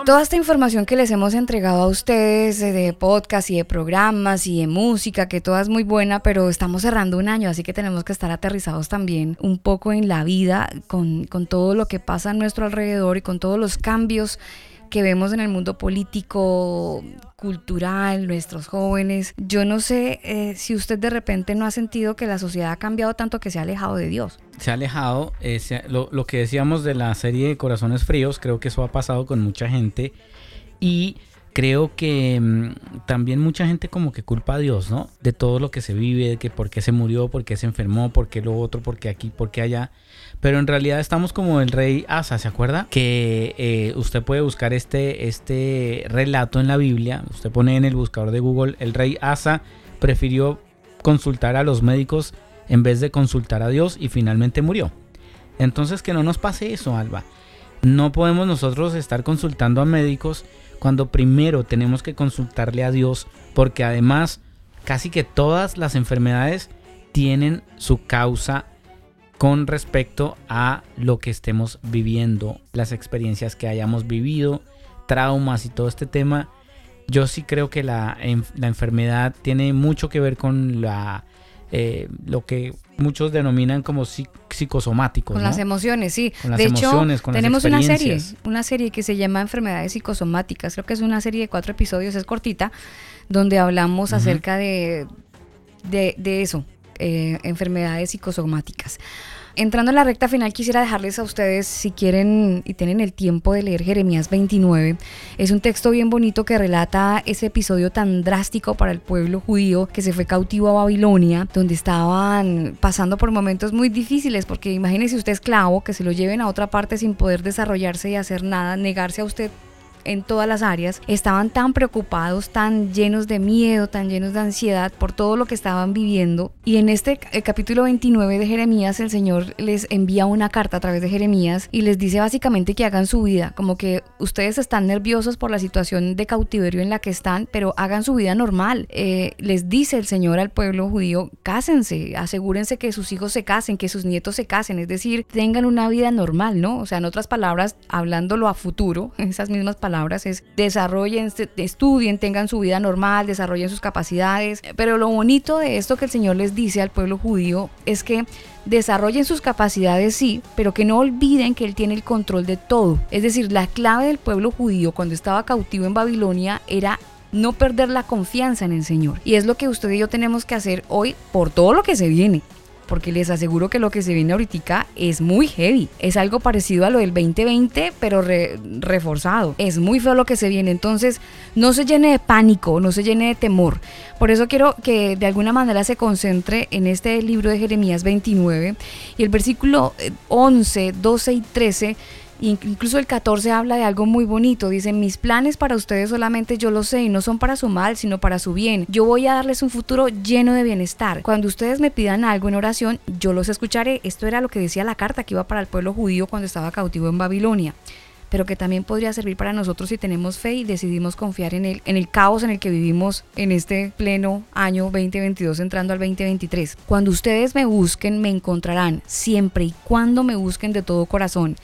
[SPEAKER 2] Toda esta información que les hemos entregado a ustedes de podcast y de programas y de música, que toda es muy buena, pero estamos cerrando un año, así que tenemos que estar aterrizados también un poco en la vida, con, con todo lo que pasa a nuestro alrededor y con todos los cambios que vemos en el mundo político, cultural, nuestros jóvenes. Yo no sé eh, si usted de repente no ha sentido que la sociedad ha cambiado tanto que se ha alejado de Dios.
[SPEAKER 3] Se ha alejado, eh, se- lo, lo que decíamos de la serie de Corazones Fríos, creo que eso ha pasado con mucha gente y creo que mm, también mucha gente como que culpa a Dios, ¿no? De todo lo que se vive, de que por qué se murió, por qué se enfermó, por qué lo otro, por qué aquí, por qué allá. Pero en realidad estamos como el rey Asa, ¿se acuerda? Que eh, usted puede buscar este, este relato en la Biblia. Usted pone en el buscador de Google, el rey Asa prefirió consultar a los médicos en vez de consultar a Dios y finalmente murió. Entonces que no nos pase eso, Alba. No podemos nosotros estar consultando a médicos cuando primero tenemos que consultarle a Dios porque además casi que todas las enfermedades tienen su causa con respecto a lo que estemos viviendo, las experiencias que hayamos vivido, traumas y todo este tema. Yo sí creo que la, en- la enfermedad tiene mucho que ver con la, eh, lo que muchos denominan como psi- psicosomáticos.
[SPEAKER 2] Con
[SPEAKER 3] ¿no?
[SPEAKER 2] las emociones, sí.
[SPEAKER 3] Con las
[SPEAKER 2] de
[SPEAKER 3] emociones,
[SPEAKER 2] hecho,
[SPEAKER 3] con las
[SPEAKER 2] tenemos una serie, una serie que se llama Enfermedades psicosomáticas. Creo que es una serie de cuatro episodios, es cortita, donde hablamos acerca de, de, de eso, eh, enfermedades psicosomáticas. Entrando en la recta final, quisiera dejarles a ustedes, si quieren y tienen el tiempo de leer Jeremías 29. Es un texto bien bonito que relata ese episodio tan drástico para el pueblo judío que se fue cautivo a Babilonia, donde estaban pasando por momentos muy difíciles, porque imagínese usted esclavo, que se lo lleven a otra parte sin poder desarrollarse y hacer nada, negarse a usted en todas las áreas, estaban tan preocupados, tan llenos de miedo, tan llenos de ansiedad por todo lo que estaban viviendo. Y en este eh, capítulo 29 de Jeremías, el Señor les envía una carta a través de Jeremías y les dice básicamente que hagan su vida, como que ustedes están nerviosos por la situación de cautiverio en la que están, pero hagan su vida normal. Eh, les dice el Señor al pueblo judío, cásense, asegúrense que sus hijos se casen, que sus nietos se casen, es decir, tengan una vida normal, ¿no? O sea, en otras palabras, hablándolo a futuro, esas mismas palabras es desarrollen, estudien, tengan su vida normal, desarrollen sus capacidades. Pero lo bonito de esto que el Señor les dice al pueblo judío es que desarrollen sus capacidades, sí, pero que no olviden que Él tiene el control de todo. Es decir, la clave del pueblo judío cuando estaba cautivo en Babilonia era no perder la confianza en el Señor. Y es lo que usted y yo tenemos que hacer hoy por todo lo que se viene porque les aseguro que lo que se viene ahorita es muy heavy. Es algo parecido a lo del 2020, pero re- reforzado. Es muy feo lo que se viene. Entonces, no se llene de pánico, no se llene de temor. Por eso quiero que de alguna manera se concentre en este libro de Jeremías 29 y el versículo eh, 11, 12 y 13 Incluso el 14 habla de algo muy bonito. Dice, mis planes para ustedes solamente yo lo sé y no son para su mal, sino para su bien. Yo voy a darles un futuro lleno de bienestar. Cuando ustedes me pidan algo en oración, yo los escucharé. Esto era lo que decía la carta que iba para el pueblo judío cuando estaba cautivo en Babilonia pero que también podría servir para nosotros si tenemos fe y decidimos confiar en él, en el caos en el que vivimos en este pleno año 2022 entrando al 2023. Cuando ustedes me busquen, me encontrarán siempre y cuando me busquen de todo corazón.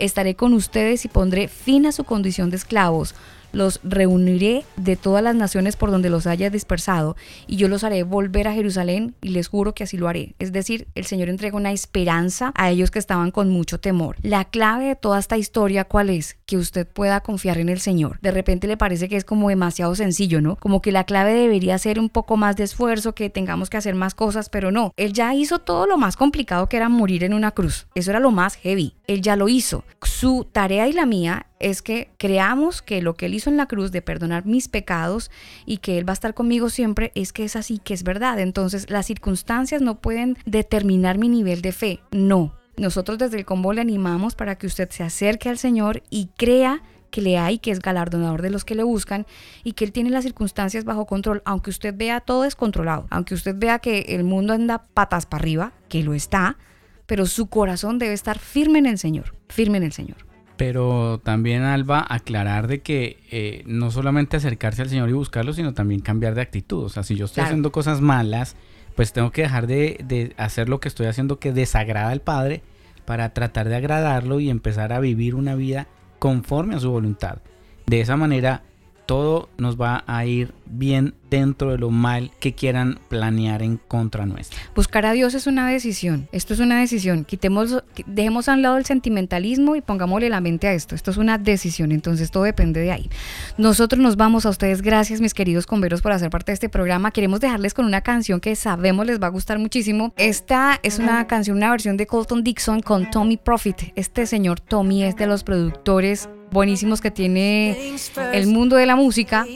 [SPEAKER 2] Estaré con ustedes y pondré fin a su condición de esclavos. Los reuniré de todas las naciones por donde los haya dispersado y yo los haré volver a Jerusalén y les juro que así lo haré. Es decir, el Señor entrega una esperanza a ellos que estaban con mucho temor. La clave de toda esta historia, ¿cuál es? Que usted pueda confiar en el Señor. De repente le parece que es como demasiado sencillo, ¿no? Como que la clave debería ser un poco más de esfuerzo, que tengamos que hacer más cosas, pero no. Él ya hizo todo lo más complicado que era morir en una cruz. Eso era lo más heavy. Él ya lo hizo. Su tarea y la mía es que creamos que lo que él hizo en la cruz de perdonar mis pecados y que él va a estar conmigo siempre es que es así, que es verdad. Entonces las circunstancias no pueden determinar mi nivel de fe. No. Nosotros desde el combo le animamos para que usted se acerque al Señor y crea que le hay, que es galardonador de los que le buscan y que él tiene las circunstancias bajo control, aunque usted vea todo descontrolado, aunque usted vea que el mundo anda patas para arriba, que lo está, pero su corazón debe estar firme en el Señor, firme en el Señor.
[SPEAKER 3] Pero también, Alba, aclarar de que eh, no solamente acercarse al Señor y buscarlo, sino también cambiar de actitud. O sea, si yo estoy
[SPEAKER 2] Claro.
[SPEAKER 3] haciendo cosas malas, pues tengo que dejar de, de hacer lo que estoy haciendo que desagrada al Padre para tratar de agradarlo y empezar a vivir una vida conforme a su voluntad. De esa manera, todo nos va a ir bien dentro de lo mal que quieran planear en contra nuestra.
[SPEAKER 2] Buscar a Dios es una decisión. Esto es una decisión. Quitemos, dejemos a un lado el sentimentalismo y pongámosle la mente a esto. Esto es una decisión. Entonces todo depende de ahí. Nosotros nos vamos a ustedes. Gracias, mis queridos converos, por hacer parte de este programa. Queremos dejarles con una canción que sabemos les va a gustar muchísimo. Esta es una canción, una versión de Colton Dixon con Tommy Profit. Este señor Tommy es de los productores buenísimos que tiene el mundo de la música.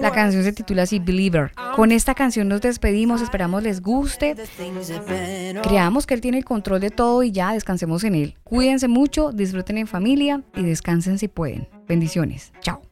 [SPEAKER 2] La canción se titula así Believer. Con esta canción nos despedimos, esperamos les guste. Creamos que él tiene el control de todo y ya descansemos en él. Cuídense mucho, disfruten en familia y descansen si pueden. Bendiciones. Chao.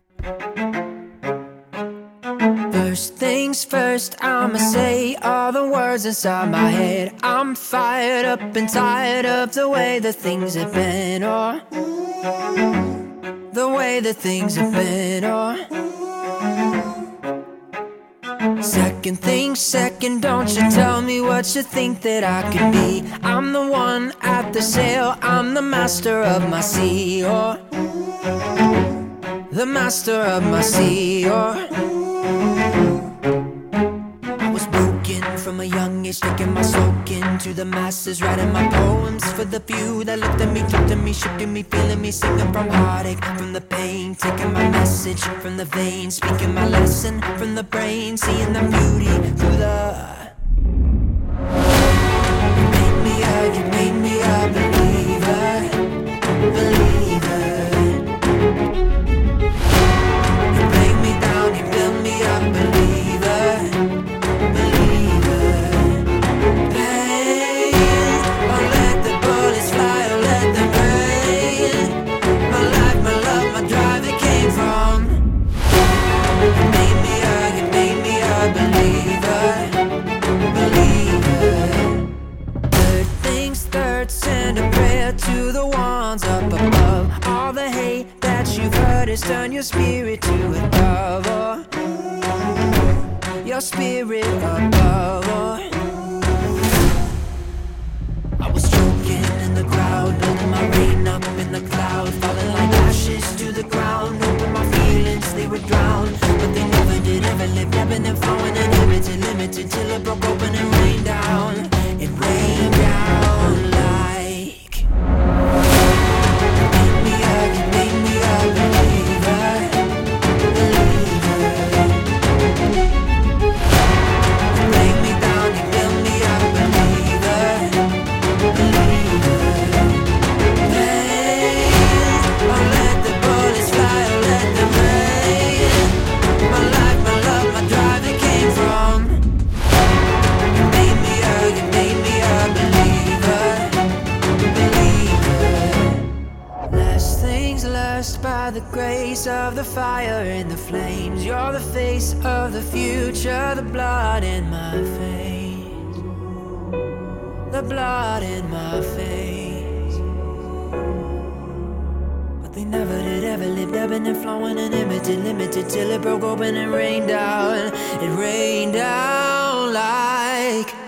[SPEAKER 15] Second thing, second, don't you tell me what you think that I could be. I'm the one at the sail, I'm the master of my sea, or the master of my sea, or. Age, taking my soak into the masses, writing my poems for the few that looked at me, looked at me, shifting me, feeling me, singing from heartache, from the pain, taking my message from the veins, speaking my lesson from the brain, seeing the beauty through the. You made me a, you made me a believer, believer. Ones up above. All the hate that you've heard has turned your spirit to a dove. Oh, your spirit above. Oh. I was choking in the crowd, building my rain up in the cloud, falling like ashes to the ground. Hoping my feelings they would drown, but they never did. Ever lived, ebbing and flowing, unlimited, limited till it broke open and rained down. It rained down the grace of the fire and the flames. You're the face of the future, the blood in my veins. The blood in my veins. But they never did ever lived, ebbing and flowing and limited, limited till it broke open and rained down. It rained down like.